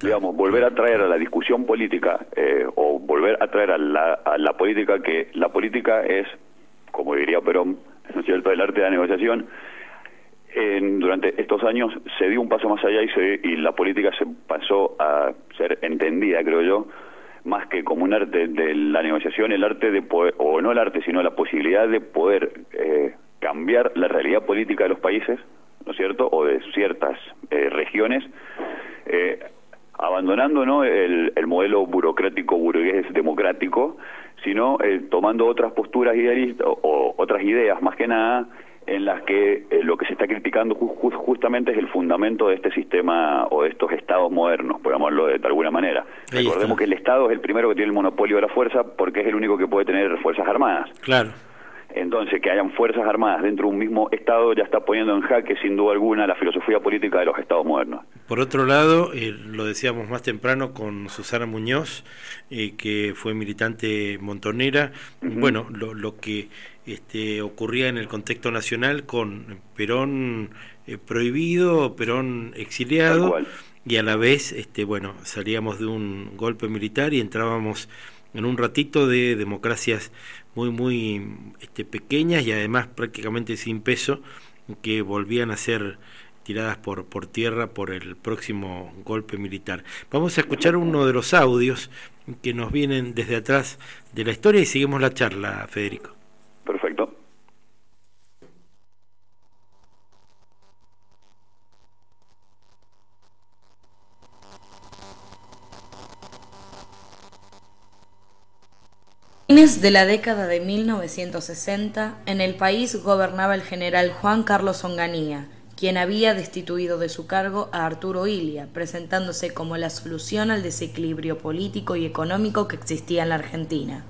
Digamos, volver a traer a la discusión política eh, o volver a traer a la, a la política que la política es, como diría Perón, ¿no es cierto?, el arte de la negociación. En, durante estos años se dio un paso más allá y, se, y la política se pasó a ser entendida, creo yo, más que como un arte de la negociación, el arte de poder, o no el arte, sino la posibilidad de poder eh, cambiar la realidad política de los países, ¿no es cierto?, o de ciertas eh, regiones, eh, abandonando ¿no? el, modelo burocrático burgués democrático, sino tomando otras posturas idealistas o otras ideas más que nada en las que eh, lo que se está criticando justamente es el fundamento de este sistema o de estos estados modernos, por llamarlo de, alguna manera. Recordemos que el Estado es el primero que tiene el monopolio de la fuerza porque es el único que puede tener fuerzas armadas. Claro. Entonces, que hayan fuerzas armadas dentro de un mismo Estado ya está poniendo en jaque, sin duda alguna, la filosofía política de los Estados modernos. Por otro lado, eh, lo decíamos más temprano con Susana Muñoz, eh, que fue militante montonera, bueno, lo, lo que este, ocurría en el contexto nacional con Perón eh, prohibido, Perón exiliado y a la vez, este, bueno, salíamos de un golpe militar y entrábamos en un ratito de democracias muy, muy este, pequeñas y además prácticamente sin peso que volvían a ser tiradas por, por tierra por el próximo golpe militar. Vamos a escuchar uno de los audios que nos vienen desde atrás de la historia y seguimos la charla, Federico. Perfecto. Fines de la década de 1960, en el país gobernaba el general Juan Carlos Onganía, quien había destituido de su cargo a Arturo Ilia, presentándose como la solución al desequilibrio político y económico que existía en la Argentina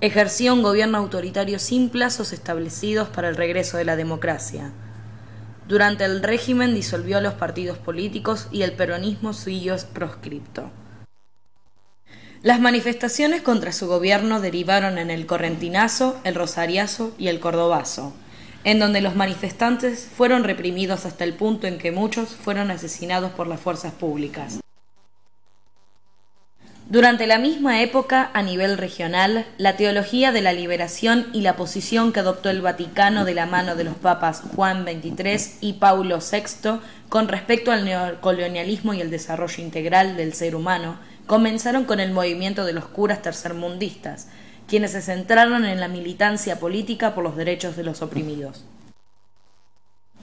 ejercía un gobierno autoritario sin plazos establecidos para el regreso de la democracia. Durante el régimen disolvió los partidos políticos y el peronismo siguió proscripto. Las manifestaciones contra su gobierno derivaron en el correntinazo, el rosariazo y el cordobazo, en donde los manifestantes fueron reprimidos hasta el punto en que muchos fueron asesinados por las fuerzas públicas. Durante la misma época, a nivel regional, la teología de la liberación y la posición que adoptó el Vaticano de la mano de los papas Juan XXIII y Paulo VI con respecto al neocolonialismo y el desarrollo integral del ser humano comenzaron con el movimiento de los curas tercermundistas, quienes se centraron en la militancia política por los derechos de los oprimidos.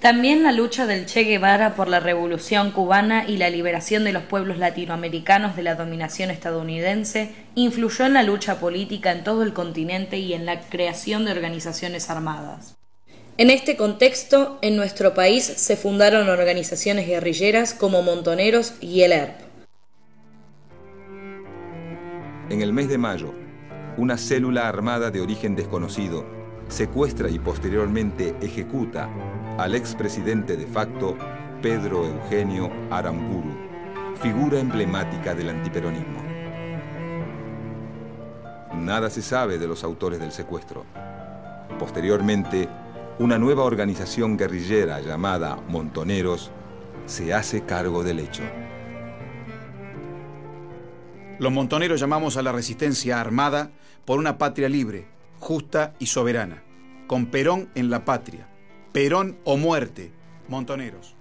También la lucha del Che Guevara por la revolución cubana y la liberación de los pueblos latinoamericanos de la dominación estadounidense influyó en la lucha política en todo el continente y en la creación de organizaciones armadas. En este contexto, en nuestro país se fundaron organizaciones guerrilleras como Montoneros y el ERP. En el mes de mayo, una célula armada de origen desconocido secuestra y posteriormente ejecuta al expresidente de facto Pedro Eugenio Aramburu, figura emblemática del antiperonismo. Nada se sabe de los autores del secuestro. Posteriormente, una nueva organización guerrillera llamada Montoneros se hace cargo del hecho. Los montoneros llamamos a la resistencia armada por una patria libre, justa y soberana, con Perón en la patria. Perón o muerte, Montoneros.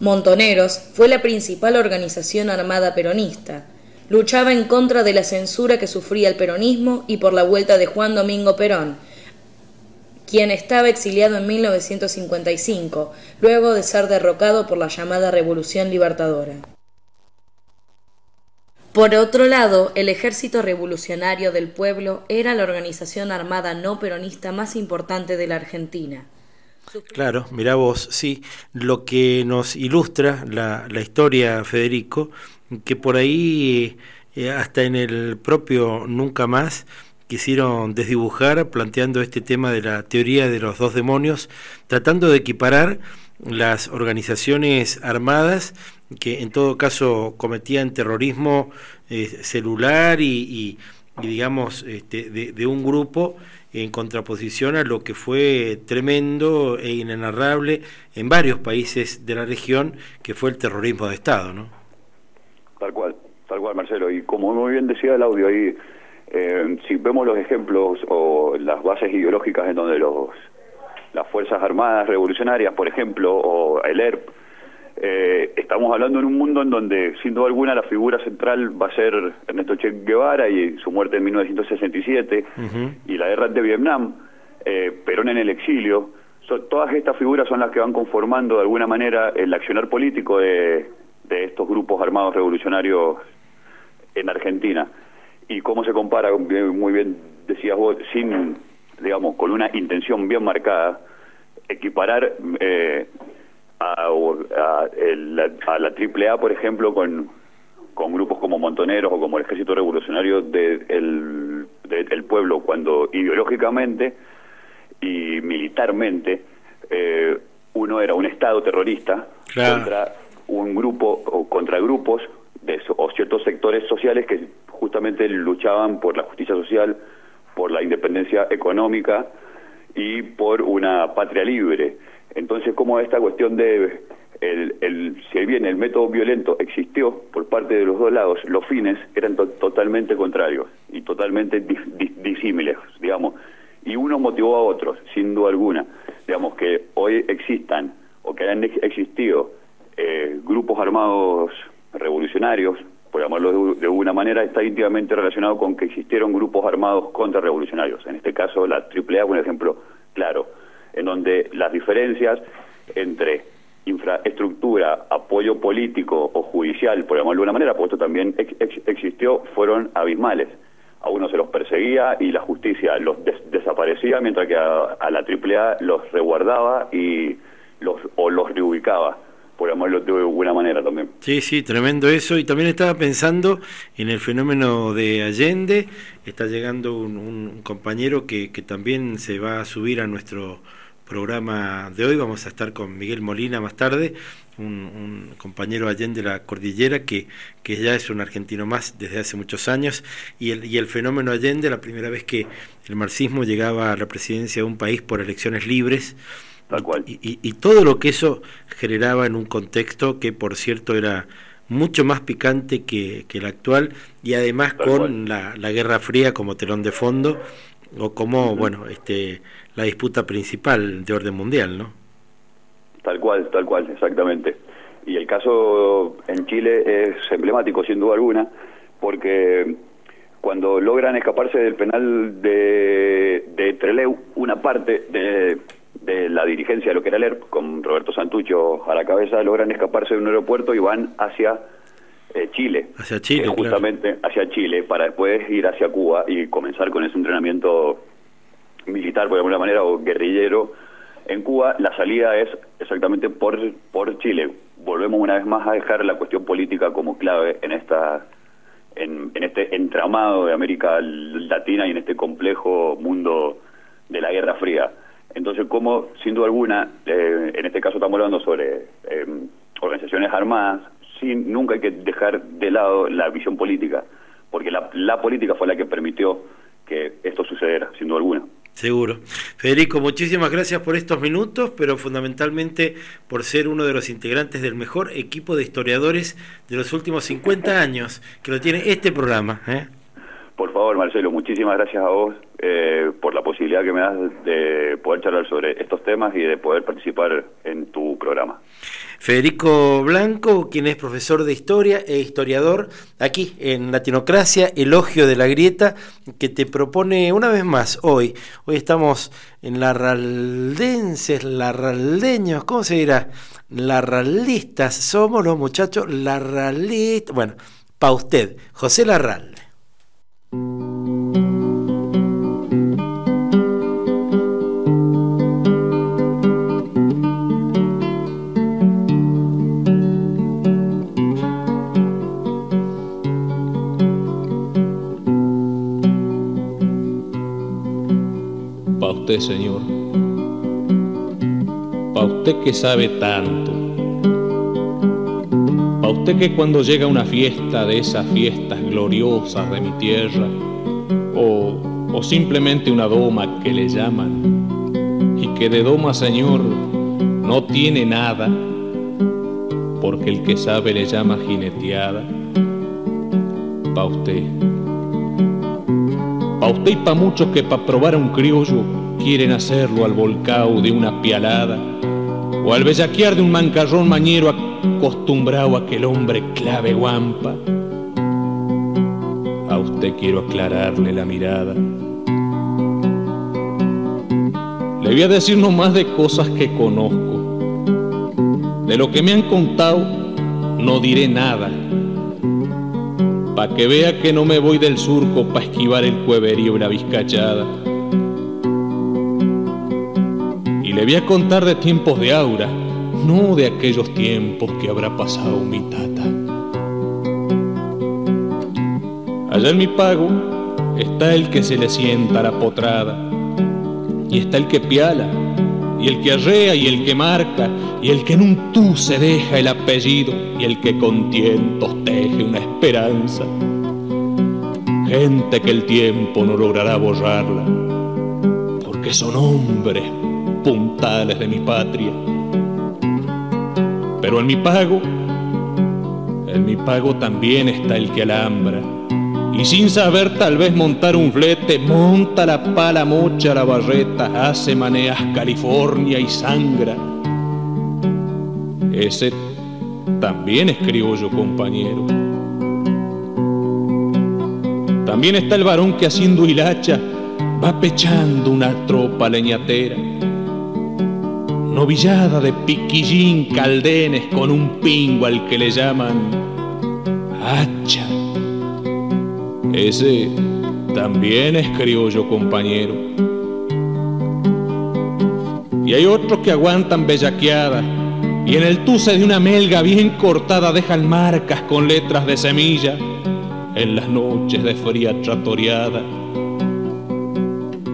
Montoneros fue la principal organización armada peronista. Luchaba en contra de la censura que sufría el peronismo y por la vuelta de Juan Domingo Perón, quien estaba exiliado en 1955, luego de ser derrocado por la llamada Revolución Libertadora. Por otro lado, el Ejército Revolucionario del Pueblo era la organización armada no peronista más importante de la Argentina. Claro, mira vos, sí, lo que nos ilustra la, historia, Federico, que por ahí, eh, hasta en el propio Nunca Más, quisieron desdibujar planteando este tema de la teoría de los dos demonios, tratando de equiparar las organizaciones armadas que en todo caso cometían terrorismo eh, celular y, digamos este, de, un grupo en contraposición a lo que fue tremendo e inenarrable en varios países de la región, que fue el terrorismo de Estado, ¿no? Tal cual, tal cual, Marcelo. Y como muy bien decía el audio ahí, eh, si vemos los ejemplos o las bases ideológicas en donde los las Fuerzas Armadas Revolucionarias, por ejemplo, o el ERP, eh, estamos hablando en un mundo en donde, sin duda alguna, la figura central va a ser Ernesto Che Guevara y su muerte en 1967 y la guerra de Vietnam, eh, Perón en el exilio. todas estas figuras son las que van conformando de alguna manera el accionar político de, de estos grupos armados revolucionarios en Argentina. Y cómo se compara, muy bien decías vos, sin digamos, con una intención bien marcada, equiparar eh, a, a, a, la AAA, por ejemplo, con, con grupos como Montoneros o como el Ejército Revolucionario del de pueblo, cuando ideológicamente y militarmente eh, uno era un Estado terrorista contra un grupo o contra grupos de, o ciertos sectores sociales que justamente luchaban por la justicia social, por la independencia económica y por una patria libre. Entonces, como esta cuestión de, el, el, si bien el método violento existió por parte de los dos lados, los fines eran totalmente contrarios y totalmente disímiles, digamos. Y uno motivó a otros, sin duda alguna. Digamos, que hoy existan o que hayan existido eh, grupos armados revolucionarios por llamarlo de, alguna manera, está íntimamente relacionado con que existieron grupos armados contrarrevolucionarios. En este caso, la AAA un ejemplo claro, en donde las diferencias entre infraestructura, apoyo político o judicial, por llamarlo de alguna manera, porque esto también existió, fueron abismales. A uno se los perseguía y la justicia los desaparecía, mientras que a, a la AAA los reguardaba y los, o los reubicaba por llamarlo de buena manera también. Sí, sí, tremendo eso. Y también estaba pensando en el fenómeno de Allende. Está llegando un, compañero que, también se va a subir a nuestro programa de hoy. Vamos a estar con Miguel Molina más tarde, un, compañero Allende de la cordillera que, que ya es un argentino más desde hace muchos años. Y el, y el fenómeno Allende, la primera vez que el marxismo llegaba a la presidencia de un país por elecciones libres. Y, todo lo que eso generaba en un contexto que, por cierto, era mucho más picante que, el actual. Y además con la, Guerra Fría como telón de fondo o como, bueno, este, la disputa principal de orden mundial, ¿no? Tal cual, tal cual, exactamente. Y el caso en Chile es emblemático, sin duda alguna, porque cuando logran escaparse del penal de, de Treleu, una parte de, de la dirigencia de lo que era el ERP, con Roberto Santucho a la cabeza, logran escaparse de un aeropuerto y van hacia eh, Chile. Hacia Chile, eh, Justamente hacia Chile, para después ir hacia Cuba y comenzar con ese entrenamiento militar, por alguna manera, o guerrillero. En Cuba la salida es exactamente por, por Chile. Volvemos una vez más a dejar la cuestión política como clave en esta en, en este entramado de América Latina y en este complejo mundo de la Guerra Fría. Entonces, como sin duda alguna, eh, en este caso estamos hablando sobre eh, organizaciones armadas, sin, nunca hay que dejar de lado la visión política, porque la, la política fue la que permitió que esto sucediera, sin duda alguna. Seguro. Federico, muchísimas gracias por estos minutos, pero fundamentalmente por ser uno de los integrantes del mejor equipo de historiadores de los últimos 50 años que lo tiene este programa. ¿eh? Por favor, Marcelo, muchísimas gracias a vos eh, por la posibilidad que me das de poder charlar sobre estos temas y de poder participar en tu programa. Federico Blanco, quien es profesor de historia e historiador aquí en Latinocracia, Elogio de la Grieta, que te propone una vez más hoy. Hoy estamos en la Raldenses, la Raldeños, ¿cómo se dirá? La Ralistas, somos los muchachos Larralistas. Bueno, para usted, José Larralde. Señor, para usted que sabe tanto, para usted que cuando llega una fiesta de esas fiestas gloriosas de mi tierra, o, o simplemente una doma que le llaman, y que de doma, señor, no tiene nada, porque el que sabe le llama jineteada, pa' usted. Pa' usted y pa' muchos que pa' probar a un criollo quieren hacerlo al volcao de una pialada, o al bellaquear de un mancarrón mañero acostumbrado a que el hombre clave guampa. A usted quiero aclararle la mirada. Le voy a decir no más de cosas que conozco. De lo que me han contado, no diré nada. Pa' que vea que no me voy del surco pa' esquivar el cueverío y la vizcachada. Y le voy a contar de tiempos de aura, no de aquellos tiempos que habrá pasado mi tata. Allá en mi pago está el que se le sienta la potrada, y está el que piala, y el que arrea, y el que marca, y el que en un tú se deja el apellido, y el que con tientos teje una esperanza. Gente que el tiempo no logrará borrarla, porque son hombres puntales de mi patria. Pero en mi pago, en mi pago también está el que alambra. Y sin saber tal vez montar un flete, monta la pala, mocha la barreta, hace maneas California y sangra. Ese también es criollo, compañero. También está el varón que haciendo hilacha va pechando una tropa leñatera novillada de piquillín caldenes con un pingo al que le llaman hacha. Ese también es criollo compañero. Y hay otros que aguantan bellaqueada y en el tuce de una melga bien cortada dejan marcas con letras de semilla en las noches de fría tratoreada.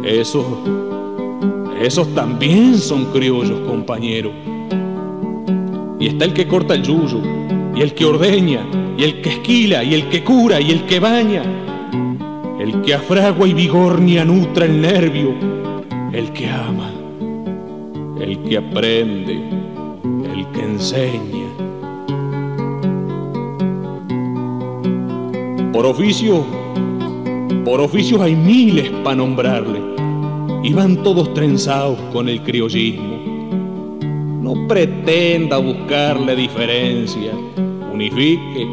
Esos esos también son criollos, compañero. Y está el que corta el yuyo, y el que ordeña, y el que esquila, y el que cura, y el que baña. El que afragua y vigornia nutra el nervio, el que ama, el que aprende, el que enseña. Por oficio, por oficios hay miles para nombrarle y van todos trenzados con el criollismo. No pretenda buscarle diferencia, unifique,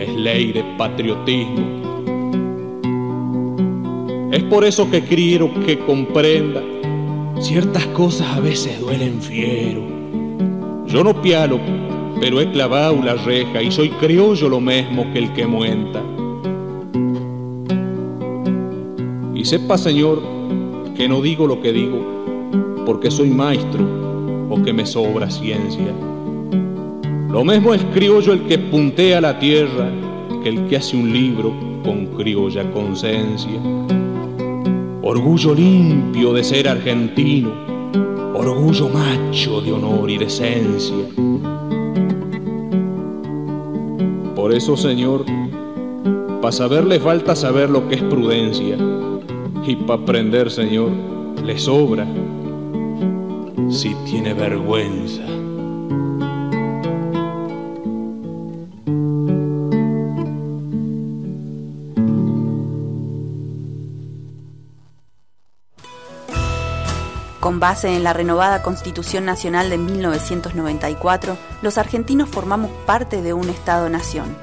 es ley de patriotismo. Es por eso que quiero que comprenda, ciertas cosas a veces duelen fiero. Yo no pialo, pero he clavado la reja y soy criollo lo mismo que el que muenta. Y sepa, señor, que no digo lo que digo porque soy maestro o que me sobra ciencia. Lo mismo es criollo el que puntea la tierra que el que hace un libro con criolla conciencia. Orgullo limpio de ser argentino, orgullo macho de honor y decencia. Por eso, Señor, para saber le falta saber lo que es prudencia y para aprender, Señor, le sobra si tiene vergüenza. Con base en la renovada Constitución Nacional de 1994, los argentinos formamos parte de un Estado-nación.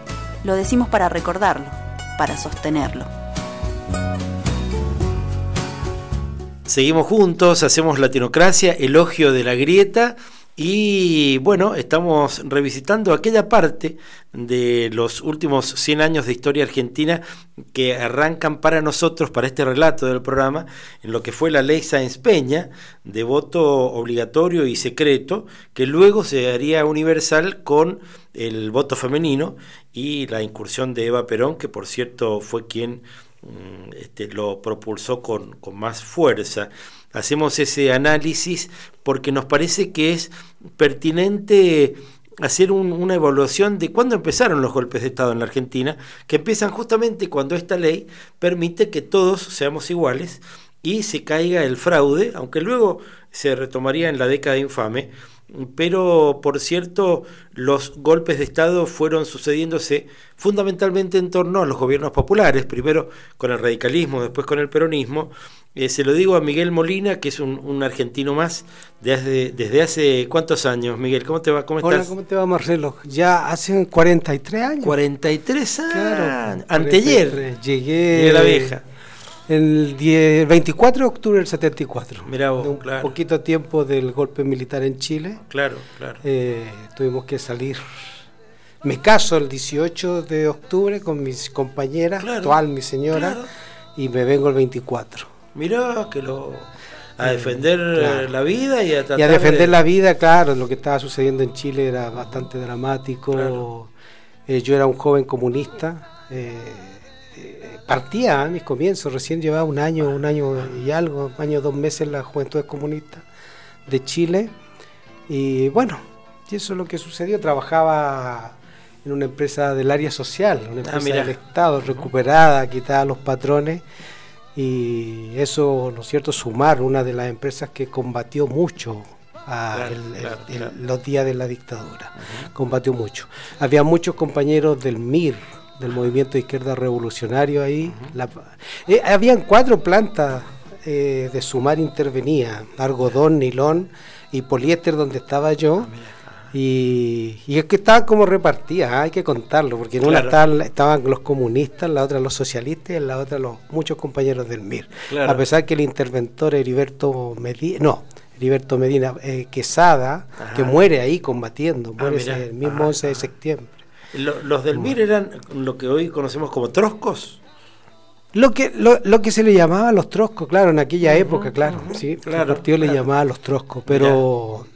Lo decimos para recordarlo, para sostenerlo. Seguimos juntos, hacemos Latinocracia, elogio de la grieta y bueno, estamos revisitando aquella parte de los últimos 100 años de historia argentina que arrancan para nosotros, para este relato del programa, en lo que fue la ley Sáenz Peña, de voto obligatorio y secreto, que luego se haría universal con el voto femenino y la incursión de Eva Perón, que por cierto fue quien este, lo propulsó con, con más fuerza. Hacemos ese análisis porque nos parece que es pertinente hacer un- una evaluación de cuándo empezaron los golpes de Estado en la Argentina, que empiezan justamente cuando esta ley permite que todos seamos iguales y se caiga el fraude, aunque luego se retomaría en la década infame, pero por cierto los golpes de Estado fueron sucediéndose fundamentalmente en torno a los gobiernos populares, primero con el radicalismo, después con el peronismo. Eh, se lo digo a Miguel Molina, que es un, un argentino más desde, desde hace cuántos años. Miguel, ¿cómo te va? ¿Cómo Hola, estás? ¿cómo te va Marcelo? Ya hace 43 años. 43 años. Claro. Anteayer. 43. Llegué. Llegué a la vieja. El 10 24 de octubre del 74. Mirá vos, De un claro. poquito tiempo del golpe militar en Chile. Claro, claro. Eh, tuvimos que salir. Me caso el 18 de octubre con mis compañeras, actual mi señora, claro. y me vengo el 24. Mirá que lo. a defender claro. la vida y a tratar Y a defender de- la vida, claro, lo que estaba sucediendo en Chile era bastante dramático. Eh, yo era un joven comunista. eh, eh, partía a mis comienzos, recién llevaba un año, un año y algo, un año, dos meses en la Juventud Comunista de Chile. Y bueno, y eso es lo que sucedió. Trabajaba en una empresa del área social, una empresa mira. del Estado, recuperada, quitada a los patrones. Y eso, ¿no es cierto?, Sumar, una de las empresas que combatió mucho a Claro, el- el- claro, el- claro. los días de la dictadura. Combatió mucho. Había muchos compañeros del MIR, del Movimiento de Izquierda Revolucionario ahí. La- eh, habían cuatro plantas eh, de Sumar intervenía, algodón, nilón y poliéster donde estaba yo. Y, y es que estaban como repartidas, ah, hay que contarlo, porque en una estaban, estaban los comunistas, en la otra los socialistas y en la otra los muchos compañeros del MIR. Claro. A pesar que el interventor Heriberto Medina, no, Heriberto Medina eh, Quesada, que muere ahí combatiendo, Ah, muere el mismo Ajá, 11 de septiembre. Lo- los del MIR eran lo que hoy conocemos como troscos. Lo que, lo, lo que se le llamaba los troscos, claro, en aquella época, claro, sí, claro, el partido le llamaba los troscos, pero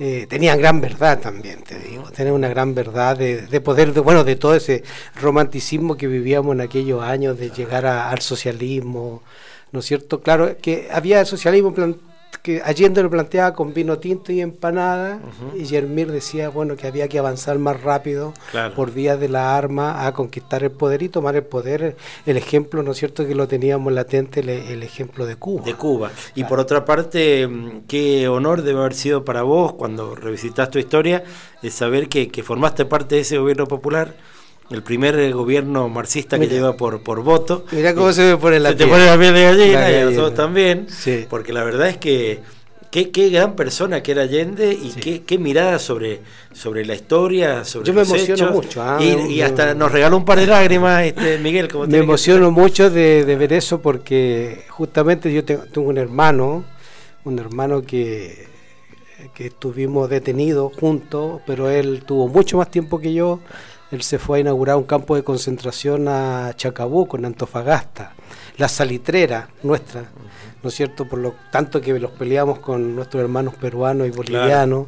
eh, tenían gran verdad también, te digo, tenían una gran verdad de, de poder, de, bueno, de todo ese romanticismo que vivíamos en aquellos años de llegar a- al socialismo, ¿no es cierto? Claro, que había socialismo plan- que Allende lo planteaba con vino tinto y empanada, y Yermir decía, bueno, que había que avanzar más rápido Claro. por vía de la arma a conquistar el poder y tomar el poder. El ejemplo, ¿no es cierto?, que lo teníamos latente, el, el ejemplo de Cuba. de Cuba. Y por otra parte, mm, qué honor debe haber sido para vos cuando revisitas tu historia, el saber que, que formaste parte de ese gobierno popular, el primer eh, gobierno marxista que lleva por, por voto. Mirá cómo se me pone la se te piel. pone la piel de gallina y a nosotros también, Sí. porque la verdad es que qué, qué gran persona que era Allende y qué, qué mirada sobre, sobre la historia, sobre Yo me los emociono hechos. mucho, ah, y, me- y hasta nos regaló un par de lágrimas, este, Miguel. Como Me emociono mucho de, de ver eso porque justamente yo tengo, tengo un hermano, un hermano que, que estuvimos detenidos juntos, pero él tuvo mucho más tiempo que yo. Él se fue a inaugurar un campo de concentración a Chacabuco, en Antofagasta, la salitrera nuestra, ¿no es cierto? Por lo tanto que los peleamos con nuestros hermanos peruanos y bolivianos.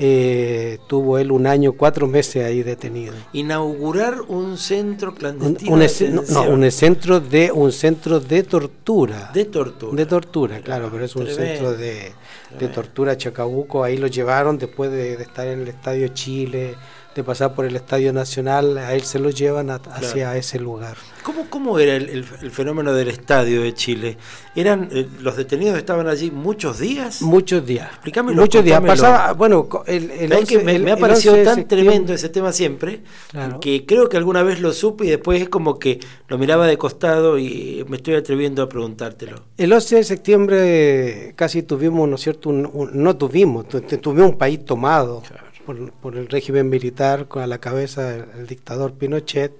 Eh, tuvo él un año, cuatro meses ahí detenido. Inaugurar un centro Un, clandestino. de no, un centro de un centro de tortura. De tortura. De tortura, claro, pero es un Tremendo, centro de, de tortura Chacabuco. Ahí lo llevaron después de, de estar en el Estadio Chile, de pasar por el Estadio Nacional. A él se lo llevan a- hacia ese lugar. ¿Cómo, cómo era el, el- el fenómeno del estadio de Chile? ¿Eran eh, los detenidos estaban allí muchos días? Muchos días. Explícamelo. Muchos días. Pasaba, bueno, el, el ¿Sabés que 11 me, me ha parecido 11 tan tremendo ese tema siempre Claro. que creo que alguna vez lo supe y después es como que lo miraba de costado y me estoy atreviendo a preguntártelo. El 11 de septiembre casi tuvimos, ¿no es cierto? Un- un- no tuvimos, tu- tu- tuvimos un país tomado por, por el régimen militar con a la cabeza el, el dictador Pinochet.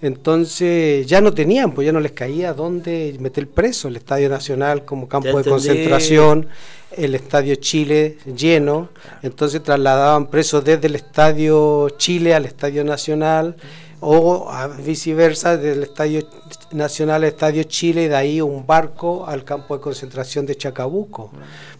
Entonces ya no tenían, pues ya no les caía dónde meter preso. El Estadio Nacional como campo de entendí. concentración, el Estadio Chile lleno. Entonces trasladaban presos desde el Estadio Chile al Estadio Nacional o a- viceversa, del Estadio Nacional al Estadio Chile y de ahí un barco al campo de concentración de Chacabuco.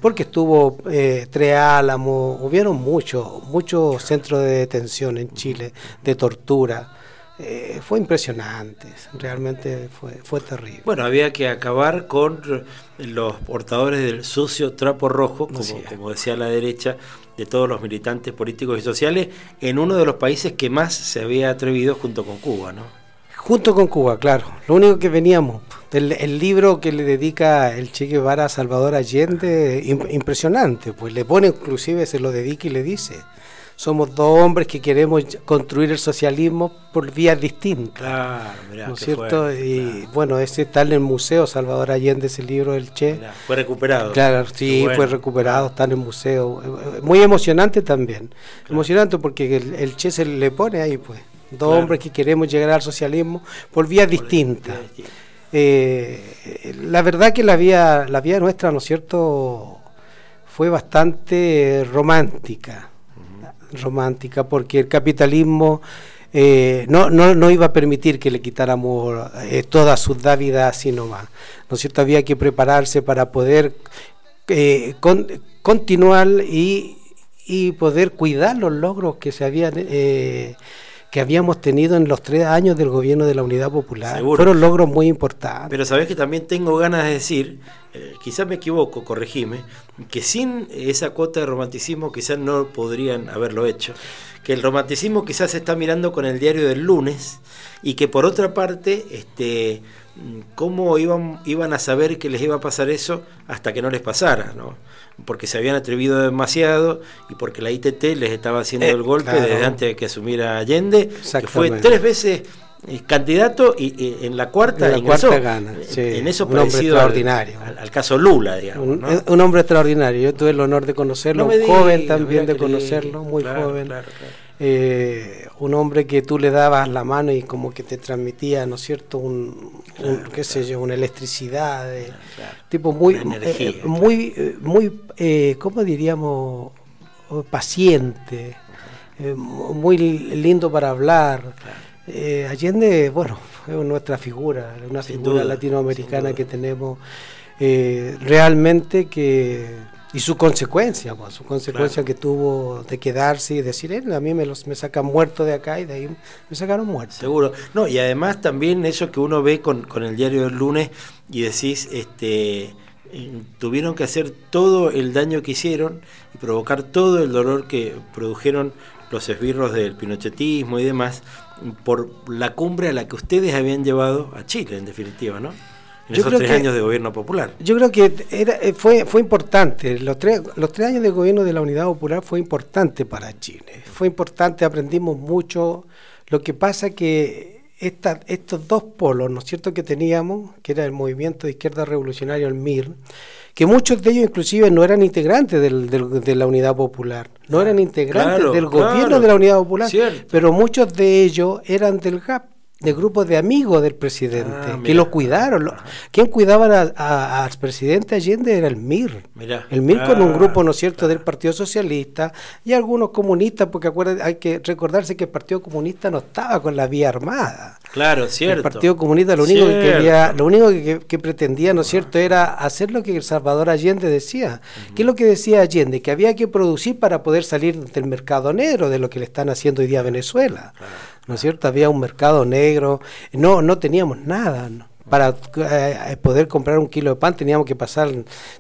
Porque estuvo eh, Tres Álamos, hubieron muchos, muchos centros de detención en Chile, de tortura. eh, fue impresionante, realmente fue, fue terrible. Bueno, había que acabar con los portadores del sucio trapo rojo, como, como decía la derecha, de todos los militantes políticos y sociales, en uno de los países que más se había atrevido junto con Cuba, ¿no? Junto con Cuba, claro. Lo único que veníamos, el, el libro que le dedica el Che Guevara a Salvador Allende, im- impresionante, pues le pone inclusive, se lo dedica y le dice, somos dos hombres que queremos construir el socialismo por vías distintas. Claro, mirá, ¿No es cierto? y bueno, ese está en el museo Salvador Allende, ese libro del Che. Fue recuperado. Claro, sí, bueno. fue recuperado, está en el museo. Eh, Muy emocionante también. Emocionante porque el, el Che se le pone ahí, pues. Dos Claro. hombres que queremos llegar al socialismo por vías distintas. Eh, la verdad que la vía, la vía nuestra, ¿no es cierto?, fue bastante romántica. Romántica, porque el capitalismo eh, no, no, no iba a permitir que le quitáramos eh, todas sus dávidas así nomás. ¿No es cierto? Había que prepararse para poder eh, con- continuar y, y poder cuidar los logros que se habían que habíamos tenido en los tres años del gobierno de la Unidad Popular. Seguro. Fueron logros muy importantes. Pero sabés que también tengo ganas de decir, eh, quizás me equivoco, corregime, que sin esa cuota de romanticismo quizás no podrían haberlo hecho. Que el romanticismo quizás se está mirando con el diario del lunes y que por otra parte, este, mm, ¿cómo iban, iban a saber que les iba a pasar eso hasta que no les pasara? ¿no? Porque se habían atrevido demasiado y porque la ITT les estaba haciendo Eh, el golpe claro. desde antes de que asumiera Allende, que fue tres veces eh, candidato y, y en la cuarta En la ingresó. cuarta gana, Eh, sí. En eso Un hombre parecido extraordinario. al- al caso Lula, digamos. Un, ¿no? un hombre extraordinario. Yo tuve el honor de conocerlo, No joven también de conocerlo, muy Claro, joven. claro, claro. Eh, un hombre que tú le dabas la mano y como que te transmitía, ¿no es cierto? Un, un, qué sé yo, una electricidad, de- tipo muy, Una energía, eh, muy, eh, muy, eh, ¿cómo diríamos? Oh, Paciente, eh, mu- muy lindo para hablar. Eh, Allende, bueno, es nuestra figura, una Sin figura duda, latinoamericana que tenemos eh, realmente que y su consecuencia, pues, su consecuencia que tuvo de quedarse y decir, "Eh, a mí me los me sacan muerto de acá y de ahí me sacaron muerto. Seguro. No, y además también eso que uno ve con, con el diario del lunes y decís, este, tuvieron que hacer todo el daño que hicieron y provocar todo el dolor que produjeron los esbirros del pinochetismo y demás por la cumbre a la que ustedes habían llevado a Chile, en definitiva, ¿no? En Yo esos creo tres que- años de gobierno popular. Yo creo que era, eh, fue, fue importante, los tres, los tres años de gobierno de la Unidad Popular fue importante para Chile, fue importante, aprendimos mucho, lo que pasa que esta, estos dos polos, ¿no es cierto?, que teníamos, que era el Movimiento de Izquierda Revolucionaria, el MIR, que muchos de ellos inclusive no eran integrantes del, del- de la Unidad Popular, no eran integrantes Claro, del claro, gobierno de la Unidad Popular, cierto. pero muchos de ellos eran del GAP, de grupos de amigos del presidente, Ah, que lo cuidaron. lo- ¿Quién cuidaba a- a- al presidente Allende? Era el MIR. Mirá. El MIR con un Ah, grupo, ¿no es cierto?, del Partido Socialista y algunos comunistas, porque acuérdense, hay que recordarse que el Partido Comunista no estaba con la vía armada. Claro, cierto. El Partido Comunista lo único que quería, lo único que, que pretendía, ¿no es cierto?, era hacer lo que Salvador Allende decía. ¿Qué es lo que decía Allende? Que había que producir para poder salir del mercado negro, de lo que le están haciendo hoy día a Venezuela. ¿No es cierto? Había un mercado negro, no, no teníamos nada. ¿no? Para eh, poder comprar un kilo de pan teníamos que pasar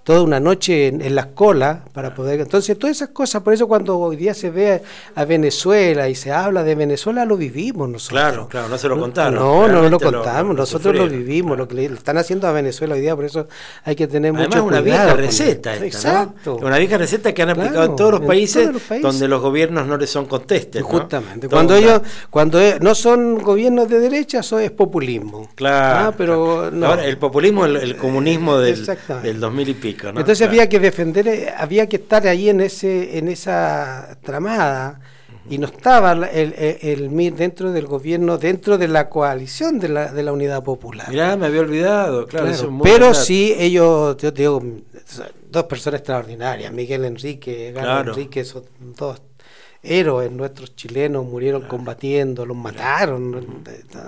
toda una noche en, en las colas para poder... Entonces, todas esas cosas, por eso cuando hoy día se ve a Venezuela y se habla de Venezuela, lo vivimos nosotros. Claro, claro, no se lo contaron. No, no Realmente lo- contamos, lo nosotros lo vivimos, lo que le están haciendo a Venezuela hoy día, por eso hay que tener Además, mucho una cuidado. vieja con receta esto. esta, ¿no? Exacto. Una vieja receta que han aplicado Claro, en todos los en países, todos los países. donde los gobiernos no les son contestes. ¿no? Justamente. Cuando una- ellos, cuando e- no son gobiernos de derecha, eso es populismo. Claro. Ah, pero no. Ahora, el populismo, el, el comunismo del, del 2000 y pico, ¿no? Entonces Claro. había que defender, eh, había que estar ahí en ese, en esa tramada y no estaba el, el, el MIR dentro del gobierno, dentro de la coalición de la, de la Unidad Popular. Mirá, me había olvidado, claro. Claro, eso es muy pero verdad. sí, ellos, yo te digo, dos personas extraordinarias, Miguel Enrique, Galo Claro. Enrique, son dos héroes nuestros chilenos murieron combatiendo, los mataron,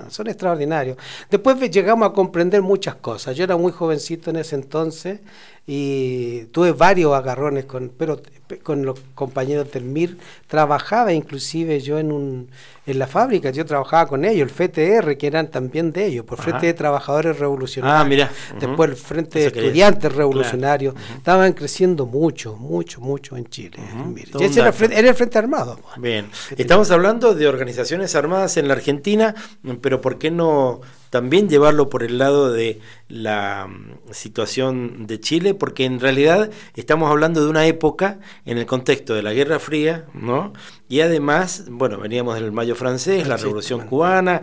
son extraordinarios. Después llegamos a comprender muchas cosas. Yo era muy jovencito en ese entonces y tuve varios agarrones con, pero con los compañeros del MIR. Trabajaba inclusive yo en un en la fábrica, yo trabajaba con ellos, el FTR, que eran también de ellos, por Frente de Trabajadores Revolucionarios, Ah, mira. después el Frente de Estudiantes Revolucionarios, estaban creciendo mucho, mucho, mucho en Chile. Y ese era, el frente, era el Frente Armado. Bien, estamos hablando de organizaciones armadas en la Argentina, pero ¿por qué no también llevarlo por el lado de la mm, situación de Chile? Porque en realidad estamos hablando de una época en el contexto de la Guerra Fría, ¿no? Y además, bueno, veníamos del Mayo francés, la Sí, Revolución cubana,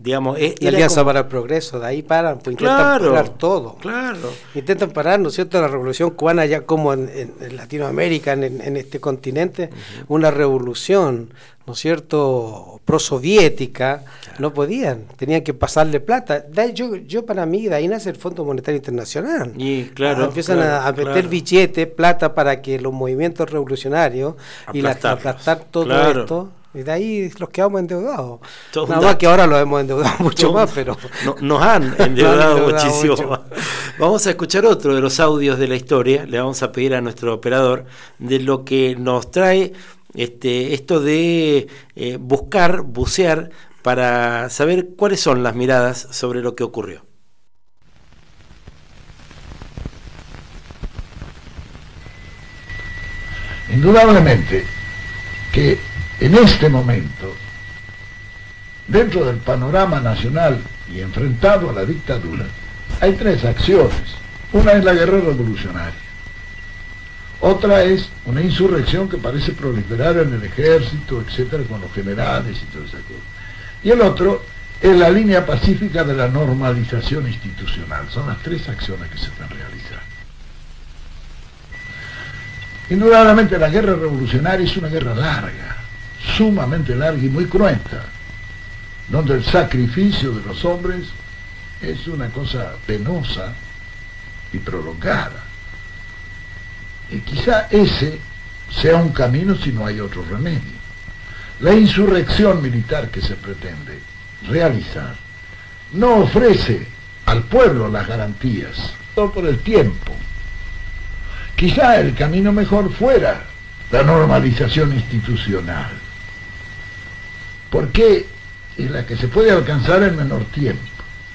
digamos... e- Y era Alianza como- para el Progreso, de ahí paran, pues intentan Claro, parar todo. Claro. Intentan parar, ¿no es cierto?, la revolución cubana ya como en, en- en Latinoamérica, en, en este continente, una revolución, ¿no es cierto?, prosoviética, no podían, tenían que pasarle plata. Yo, yo para mí, de ahí nace el Fondo Monetario Internacional. Y claro, Ah, empiezan claro, a, a meter claro. billetes, plata para que los movimientos revolucionarios y la, aplastar todo Claro. esto. Y de ahí los quedamos endeudados. Todo Nada más que ahora los hemos endeudado mucho Todo- más, pero... no- nos han endeudado muchísimo más. Vamos a escuchar otro de los audios de la historia. Le vamos a pedir a nuestro operador de lo que nos trae este, esto de eh, buscar, bucear, para saber cuáles son las miradas sobre lo que ocurrió. Indudablemente que en este momento, dentro del panorama nacional y enfrentado a la dictadura, hay tres acciones. Una es la guerra revolucionaria. Otra es una insurrección que parece proliferar en el ejército, etcétera, con los generales y toda esa cosa. Y el otro es la línea pacífica de la normalización institucional. Son las tres acciones que se están realizando. Indudablemente la guerra revolucionaria es una guerra larga, sumamente larga y muy cruenta, donde el sacrificio de los hombres es una cosa penosa y prolongada. Y quizá ese sea un camino si no hay otro remedio. La insurrección militar que se pretende realizar no ofrece al pueblo las garantías, todo por el tiempo. Quizá el camino mejor fuera la normalización institucional, porque es la que se puede alcanzar en menor tiempo.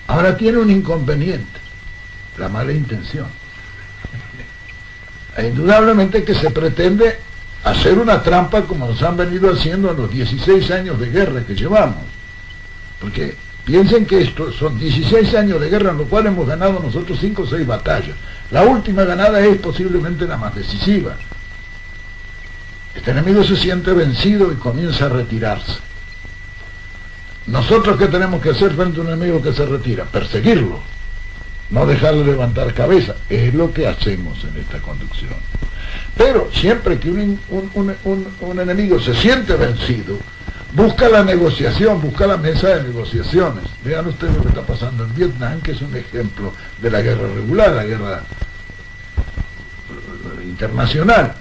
Ahora tiene un inconveniente, la mala intención. E indudablemente que se pretende hacer una trampa como nos han venido haciendo en los 16 años de guerra que llevamos. Porque piensen que esto son 16 años de guerra en los cuales hemos ganado nosotros 5 o 6 batallas. La última ganada es posiblemente la más decisiva. Este enemigo se siente vencido y comienza a retirarse. Nosotros qué tenemos que hacer frente a un enemigo que se retira? Perseguirlo, no dejarle levantar cabeza. Es lo que hacemos en esta conducción. Pero siempre que un, un- enemigo se siente vencido, busca la negociación, busca la mesa de negociaciones. Vean ustedes lo que está pasando en Vietnam, que es un ejemplo de la guerra regular, la guerra internacional.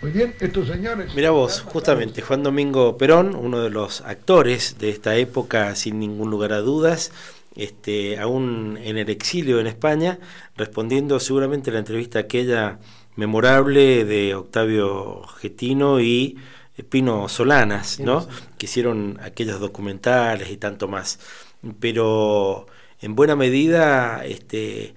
Muy bien, estos señores... Mira vos, justamente Juan Domingo Perón, uno de los actores de esta época, sin ningún lugar a dudas, este, aún en el exilio en España, respondiendo seguramente a la entrevista aquella memorable de Octavio Getino y Pino Solanas, ¿no? Que hicieron aquellos documentales y tanto más. Pero en buena medida, este,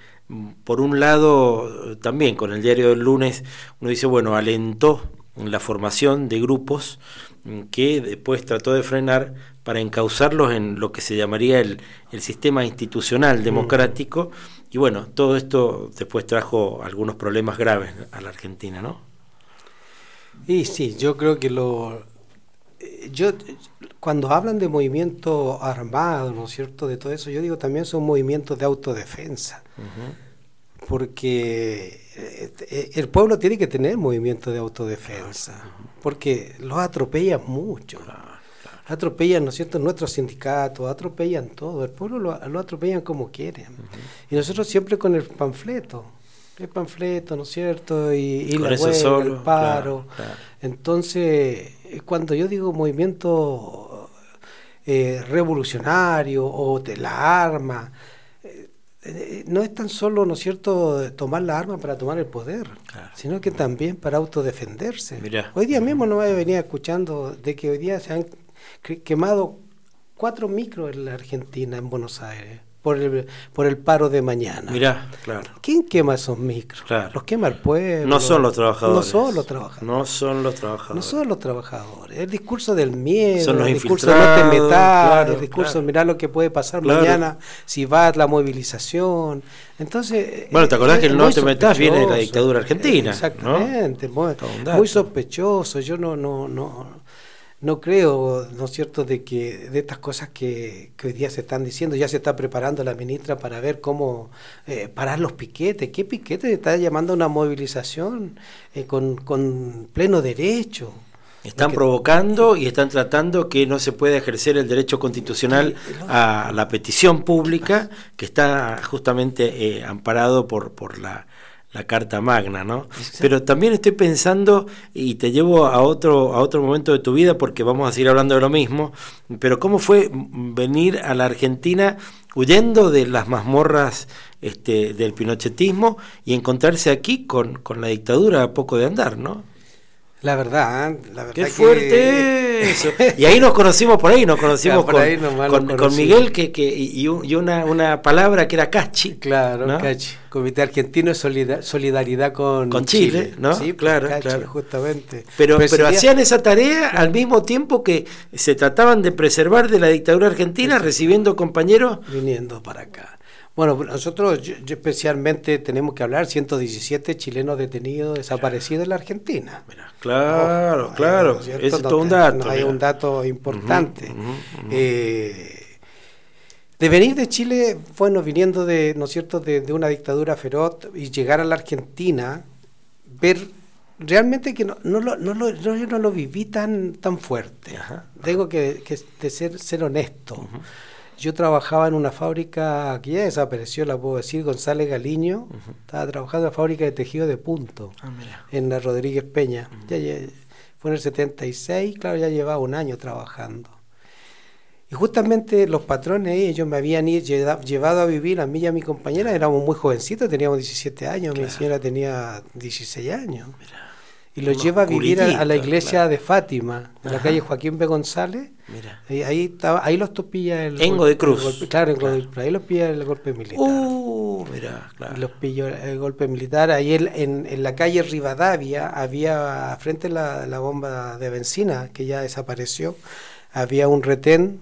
por un lado, también con el diario del lunes, uno dice, bueno, alentó la formación de grupos mm, que después trató de frenar para encauzarlos en lo que se llamaría el, el sistema institucional democrático. Y bueno, todo esto después trajo algunos problemas graves a la Argentina, ¿no? Y sí, yo creo que lo... eh, Yo, cuando hablan de movimiento armado, ¿no es cierto?, de todo eso, yo digo también son movimientos de autodefensa, porque eh, el pueblo tiene que tener movimiento de autodefensa, porque los atropellan mucho. Atropellan, ¿no es cierto?, nuestros sindicatos, atropellan todo, el pueblo lo, lo atropellan como quieren. Y nosotros siempre con el panfleto. El panfleto, ¿no es cierto? Y, y la huelga, solo, el paro. claro, claro. Entonces, cuando yo digo movimiento eh, revolucionario o de la arma, eh, eh, no es tan solo, ¿no es cierto?, tomar la arma para tomar el poder, sino que también para autodefenderse. Mirá. Hoy día mismo no me venía escuchando de que hoy día se han quemado cuatro micros en la Argentina, en Buenos Aires, por el, por el paro de mañana. Mirá, claro. ¿Quién quema esos micros? Claro. Los quema el pueblo. No son los trabajadores. No son los trabajadores. No son los trabajadores. No son los trabajadores. El discurso del miedo, Son los el discurso de no te metas, claro, el discurso claro. mirar lo que puede pasar Claro. mañana si va la movilización. Entonces. Bueno, ¿te acordás eh, que el no te metas viene de la dictadura argentina? ¿no? Exactamente. Muy, muy sospechoso. Yo no, no, no, no creo, ¿no es cierto?, de que de estas cosas que, que hoy día se están diciendo, ya se está preparando la ministra para ver cómo eh, parar los piquetes. ¿Qué piquetes está llamando a una movilización eh, con, con pleno derecho? Están Porque- provocando y están tratando que no se pueda ejercer el derecho constitucional a la petición pública que está justamente eh, amparado por, por la, la Carta Magna, ¿no? Pero también estoy pensando, y te llevo a otro, a otro momento de tu vida porque vamos a seguir hablando de lo mismo, pero ¿cómo fue venir a la Argentina huyendo de las mazmorras este, del pinochetismo y encontrarse aquí con, con la dictadura a poco de andar, ¿no? La verdad, la verdad ¡Qué que- fuerte eso! Y ahí nos conocimos por ahí, nos conocimos Ya, por con, ahí con. Miguel que, que, y, y un- y una, una palabra que era cachi. Claro, ¿no? Cachi. Comité Argentino de Solida- Solidaridad con, Con Chile, ¿no? Sí, pues, Claro, Cachi, claro. justamente. Pero, pero sería- hacían esa tarea al mismo tiempo que se trataban de preservar de la dictadura argentina, recibiendo compañeros. Viniendo para acá. Bueno, nosotros yo- yo especialmente tenemos que hablar 117 chilenos detenidos desaparecidos en la Argentina. Claro, Oh, claro, ¿no es todo un dato. no hay mira. un dato importante. Eh, de venir de Chile, bueno, viniendo de, ¿no es cierto?, de, de una dictadura feroz y llegar a la Argentina, ver realmente que no, no, lo, no, lo, no- yo no lo viví tan, tan fuerte. Tengo que, que de ser, ser honesto. Yo trabajaba en una fábrica que ya desapareció, la puedo decir, González Galiño. Estaba trabajando en la fábrica de tejido de punto Ah, mira. en la Rodríguez Peña. Ya, ya- fue en el 76, claro, ya llevaba un año trabajando. Y justamente los patrones, ellos me habían i- lleva- llevado a vivir a mí y a mi compañera, éramos muy jovencitos, teníamos 17 años, mi señora tenía 16 años. Y los Unos lleva a vivir a, a la iglesia claro. de Fátima, en la calle Joaquín B. González. Mira. Y ahí, estaba, ahí los topilla el En golpe- Godoy Cruz. el golpe- claro, Cruz, ahí los pilla el golpe militar. Uh, mira, claro. Los pilló el golpe militar. Ahí en, en, en la calle Rivadavia había, frente a la, la bomba de benzina, que ya desapareció, había un retén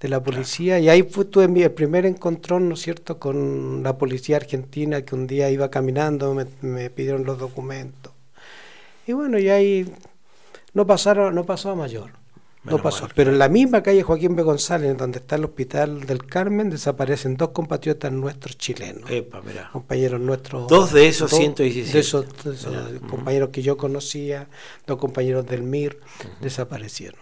de la policía y ahí fue, tuve mi el primer encontrón, ¿no es cierto?, con la policía argentina que un día iba caminando, me, me pidieron los documentos. Y bueno, y ahí no pasaron, no pasó a mayor. No pasó. mal. Pero en la misma calle Joaquín B. González, donde está el hospital del Carmen, desaparecen dos compatriotas nuestros chilenos. Epa, mira. Compañeros nuestros. Dos de esos dos 117. De esos, de esos compañeros que yo conocía, dos compañeros del MIR, desaparecieron.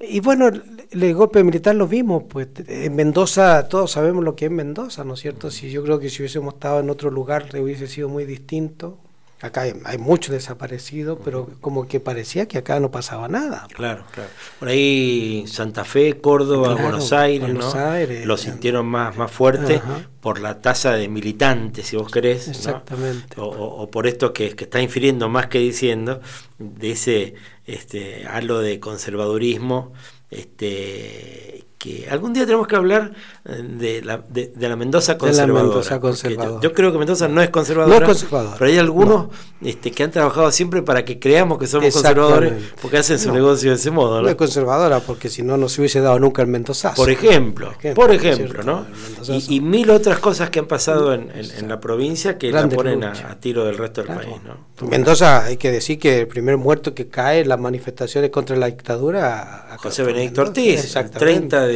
Y bueno, el, el golpe militar lo vimos, pues en Mendoza, todos sabemos lo que es Mendoza, ¿no es cierto? Si yo creo que si hubiésemos estado en otro lugar hubiese sido muy distinto. Acá hay, hay muchos desaparecidos, pero como que parecía que acá no pasaba nada. Claro, claro. Por ahí Santa Fe, Córdoba, Claro, Buenos Aires, Buenos ¿no? Aires. Lo sintieron más, más fuerte Ajá. por la tasa de militantes, si vos querés. Exactamente. O por esto que, que está infiriendo más que diciendo, de ese este, halo de conservadurismo, este que algún día tenemos que hablar eh, de la, de, de la Mendoza De la conservadora. Mendoza. Yo, yo creo que Mendoza no es conservadora. No es conservadora, Pero hay algunos este, que han trabajado siempre para que creamos que somos conservadores porque hacen su No. negocio de ese modo. No ¿no? es conservadora, porque si no, no se hubiese dado nunca el Mendozazo. Por ejemplo, por ejemplo. ¿no? Y, y mil otras cosas que han pasado en, en- en la provincia que la ponen a, tiro del resto del Claro. país, ¿no? Mendoza, hay que decir que el primer muerto que cae en las manifestaciones contra la dictadura. José Benedicto Mendoza. Ortiz, el Exactamente. 30 de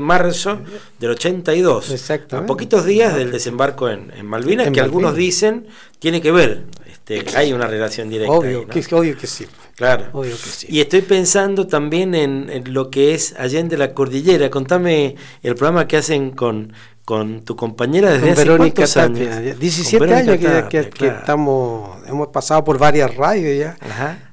marzo del 82, a poquitos días del desembarco en, en Malvinas, En que algunos dicen tiene que ver este, hay una relación directa. Obvio, ahí, ¿no? que, obvio que sí. Claro. Obvio que sí. Y estoy pensando también en, en lo que es Allende la Cordillera. Contame el programa que hacen con, con tu compañera desde Con hace Verónica Tapia, años. ya Con 17 Verónica años que, Tapia, que- que claro. estamos, hemos pasado por varias radios ya.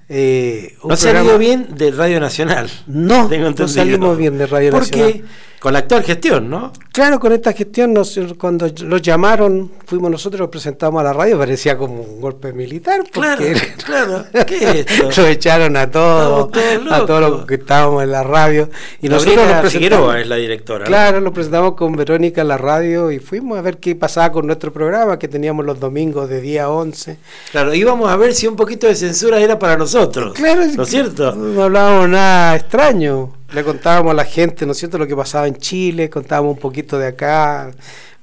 Eh, un No se ha ido bien de Radio Nacional. No, no salimos bien de Radio Porque Nacional. Con la actual gestión, ¿no? Claro, con esta gestión, nos, cuando los llamaron, fuimos nosotros, lo presentamos a la radio, parecía como un golpe militar. Porque Claro, claro. ¿Qué es esto? lo echaron a todos, a todos los que estábamos en la radio. Y nosotros Gabriela lo presentamos. Figueroa es la directora. ¿no? Claro, lo presentamos con Verónica en la radio y fuimos a ver qué pasaba con nuestro programa que teníamos los domingos de día 11. Claro, íbamos a ver si un poquito de censura era para nosotros. Claro, ¿no es cierto? No hablábamos nada extraño. Le contábamos a la gente, ¿no es cierto?, lo que pasaba en Chile, contábamos un poquito de acá.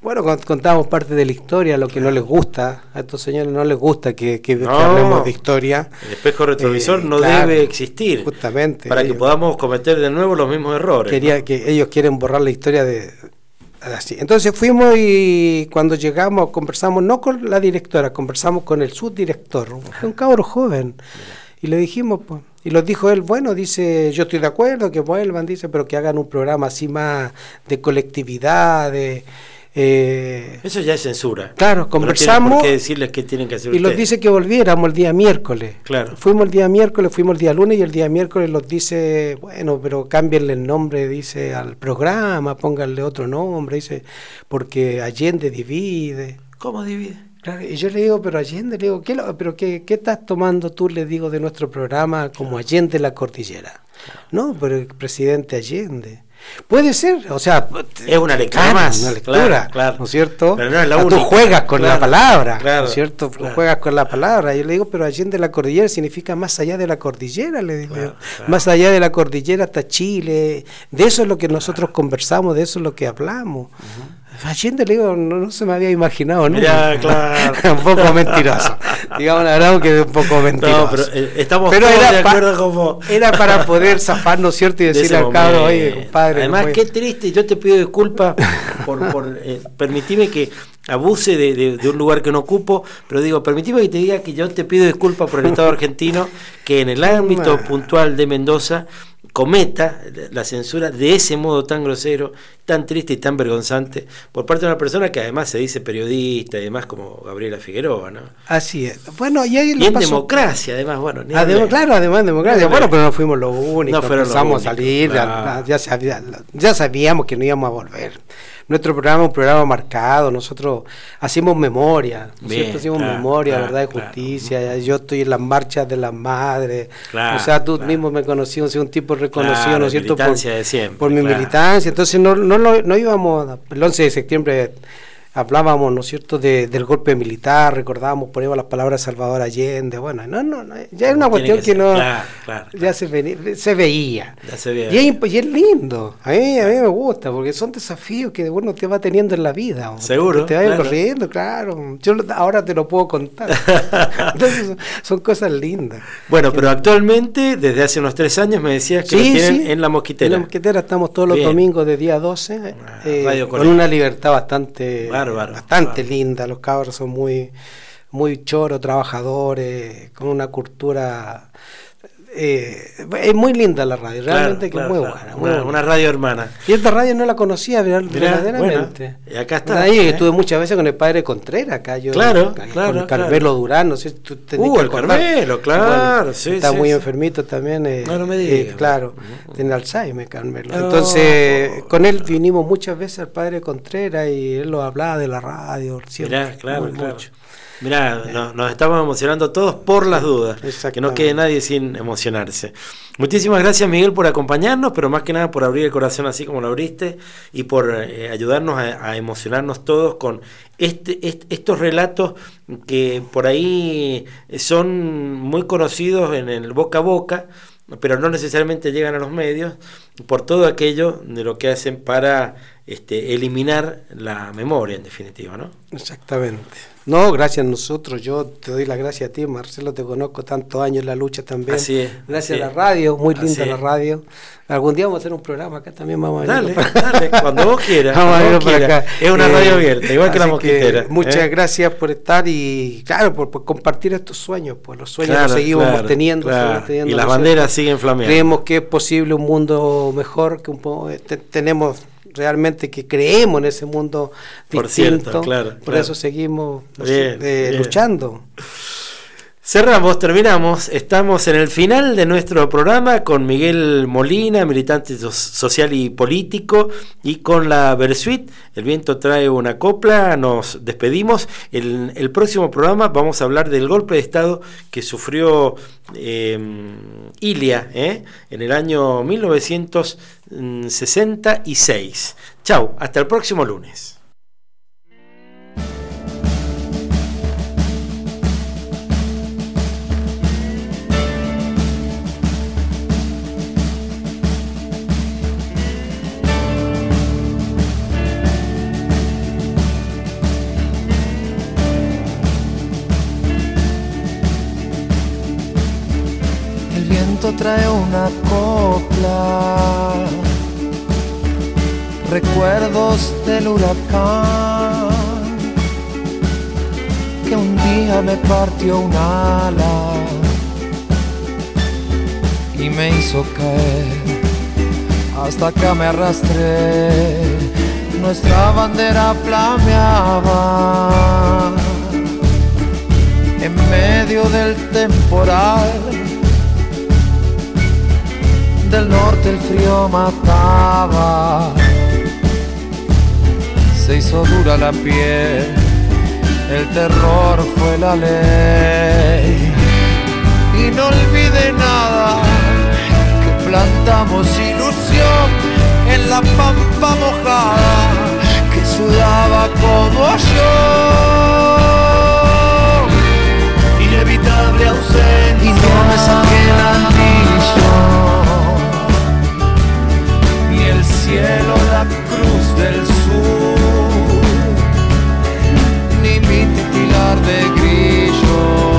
Bueno, con- contábamos parte de la historia, lo que no les gusta. A estos señores no les gusta que, que- que No. hablemos de historia. El espejo retrovisor Eh, no claro, debe existir. Justamente. Para que ellos- podamos cometer de nuevo los mismos errores. quería que ellos quieren borrar la historia de así. Entonces fuimos y cuando llegamos conversamos no con la directora, conversamos con el subdirector, un cabro joven. Y le dijimos, pues, y lo dijo él, bueno, dice, yo estoy de acuerdo que vuelvan, dice, pero que hagan un programa así más de colectividad, de eh, Eso ya es censura. Claro, No conversamos tienen por qué decirles qué tienen que hacer y los dice que volviéramos el día miércoles. Claro. Fuimos el día miércoles, fuimos el día lunes y el día miércoles los dice, bueno, pero cámbienle el nombre, dice, al programa, pónganle otro nombre, dice, porque Allende divide. ¿Cómo divide? Claro, y yo le digo, pero Allende, le digo, ¿qué, lo- pero qué, qué estás tomando tú, le digo, de nuestro programa como Allende la Cordillera? No, pero el presidente Allende. Puede ser, o sea, Es una lectura más. una lectura, claro, claro. ¿no es cierto? Pero no es la única. Tú juegas con la palabra, ¿no es cierto? claro. Juegas con la palabra. Yo le digo, pero Allende la cordillera significa más allá de la cordillera, le digo. Más allá de la cordillera hasta Chile. De eso es lo que nosotros conversamos, de eso es lo que hablamos. Allende, le digo, no, no se me había imaginado, ¿no? Mirá, claro. un poco mentiroso. Digamos la verdad que es un poco mentiroso. No, pero eh, estamos Pero todos era de pa- acuerdo como... Era para poder zafarnos, ¿cierto? Y de decirle al cabro, oye, compadre. Además, qué triste, yo te pido disculpas por, por eh, permitirme que abuse de, de- de un lugar que no ocupo, pero digo, permitime que te diga que yo te pido disculpas por el Estado argentino, que en el ámbito puntual de Mendoza cometa la censura de ese modo tan grosero, tan triste y tan vergonzante por parte de una persona que además se dice periodista y demás como Gabriela Figueroa, ¿no? Así es. Bueno, y ahí Y le en pasó- democracia, además, bueno, ni claro, además de democracia. Bueno, pero no fuimos los únicos. No fueron los empezamos a únicos, salir, ya- claro. ya, sabía- ya sabíamos que no íbamos a volver. Nuestro programa es un programa marcado, nosotros hacemos memoria, ¿no es Bien, cierto? Hacemos claro, memoria, claro, verdad y claro. justicia. Yo estoy en las marchas de las madres. O sea, tú mismo me soy un tipo reconocido, ¿no es cierto? por, de siempre, por mi militancia. Entonces, no, no, no íbamos, el 11 de septiembre hablábamos, ¿no es cierto?, de- del golpe militar, recordábamos, poníamos las palabras Salvador Allende, bueno, no, no, no, ya es una cuestión que, no, claro, claro. ya se, veni- se veía. Ya se ve. Y es, imp- y es lindo, a mí, a mí me gusta, porque son desafíos que uno te va teniendo en la vida. Seguro, Te va claro. corriendo, claro. Yo ahora te lo puedo contar. Entonces son, son cosas lindas. Bueno, pero actualmente, desde hace unos tres años, me decías que tienen en la mosquitera. En la mosquitera estamos todos los Bien. domingos de día 12, eh, Radio con una libertad bastante, Bastante linda. Los cabros son muy, muy choros, trabajadores, con una cultura. Eh, es muy linda la radio, Claro, realmente que claro, es muy claro. buena. muy Una, buena. una radio hermana. Y esta radio no la conocía verdaderamente. bueno, y acá está, Ahí ¿eh? estuve muchas veces con el padre Contreras, acá yo. Claro, con claro, Carmelo Durán, no sé si tú tenés Uh, que el. Carmelo, claro, sí, Está sí, muy sí. enfermito también. eh, No, no me eh, digas. claro, tiene Alzheimer, Carmelo. No. Entonces, con él vinimos muchas veces al padre Contreras y él lo hablaba de la radio. siempre, Mirá, claro, muy claro. mucho. Mirá, nos, nos estamos emocionando todos por las dudas. Que no quede nadie sin emocionarse. Muchísimas gracias, Miguel, por acompañarnos, pero más que nada por abrir el corazón así como lo abriste y por eh, ayudarnos a, a emocionarnos todos con este, est- estos relatos que por ahí son muy conocidos en el boca a boca, pero no necesariamente llegan a los medios por todo aquello de lo que hacen para este, eliminar la memoria, en definitiva, ¿no? Exactamente. No, gracias a nosotros. Yo te doy las gracias a ti, Marcelo. Te conozco tantos años en la lucha también. Así es, Gracias a la radio, muy linda la radio. Algún día vamos a hacer un programa acá también. Vamos a Dale, venir dale, cuando vos quieras, Vamos a cuando vos para quieras. acá. Es una radio abierta, igual que la mosquitera, muchas ¿eh? gracias por estar y, claro, por, por compartir estos sueños. Pues los sueños Claro, los seguimos claro, teniendo. claro. seguimos teniendo Y las banderas siguen flameando. Creemos que es posible un mundo mejor, que un po- te- tenemos realmente que creemos en ese mundo Por cierto, claro, Por claro. eso seguimos eh, luchando. Cerramos, terminamos. Estamos en el final de nuestro programa con Miguel Molina, militante so- social y político, y con la Versuit. El viento trae una copla. Nos despedimos. En el próximo programa vamos a hablar del golpe de Estado que sufrió eh, Ilia en el año 1966. Chau, hasta el próximo lunes. Trae una copla, recuerdos del huracán, que un día me partió un ala y me hizo caer, hasta acá me arrastré, nuestra bandera flameaba en medio del temporal del norte el frío mataba. Se hizo dura la piel, el terror fue la ley. Y no olvide nada que plantamos ilusión en la pampa mojada que sudaba como yo. Inevitable ausencia. Y no me saqué el anillo cielo la cruz del sol.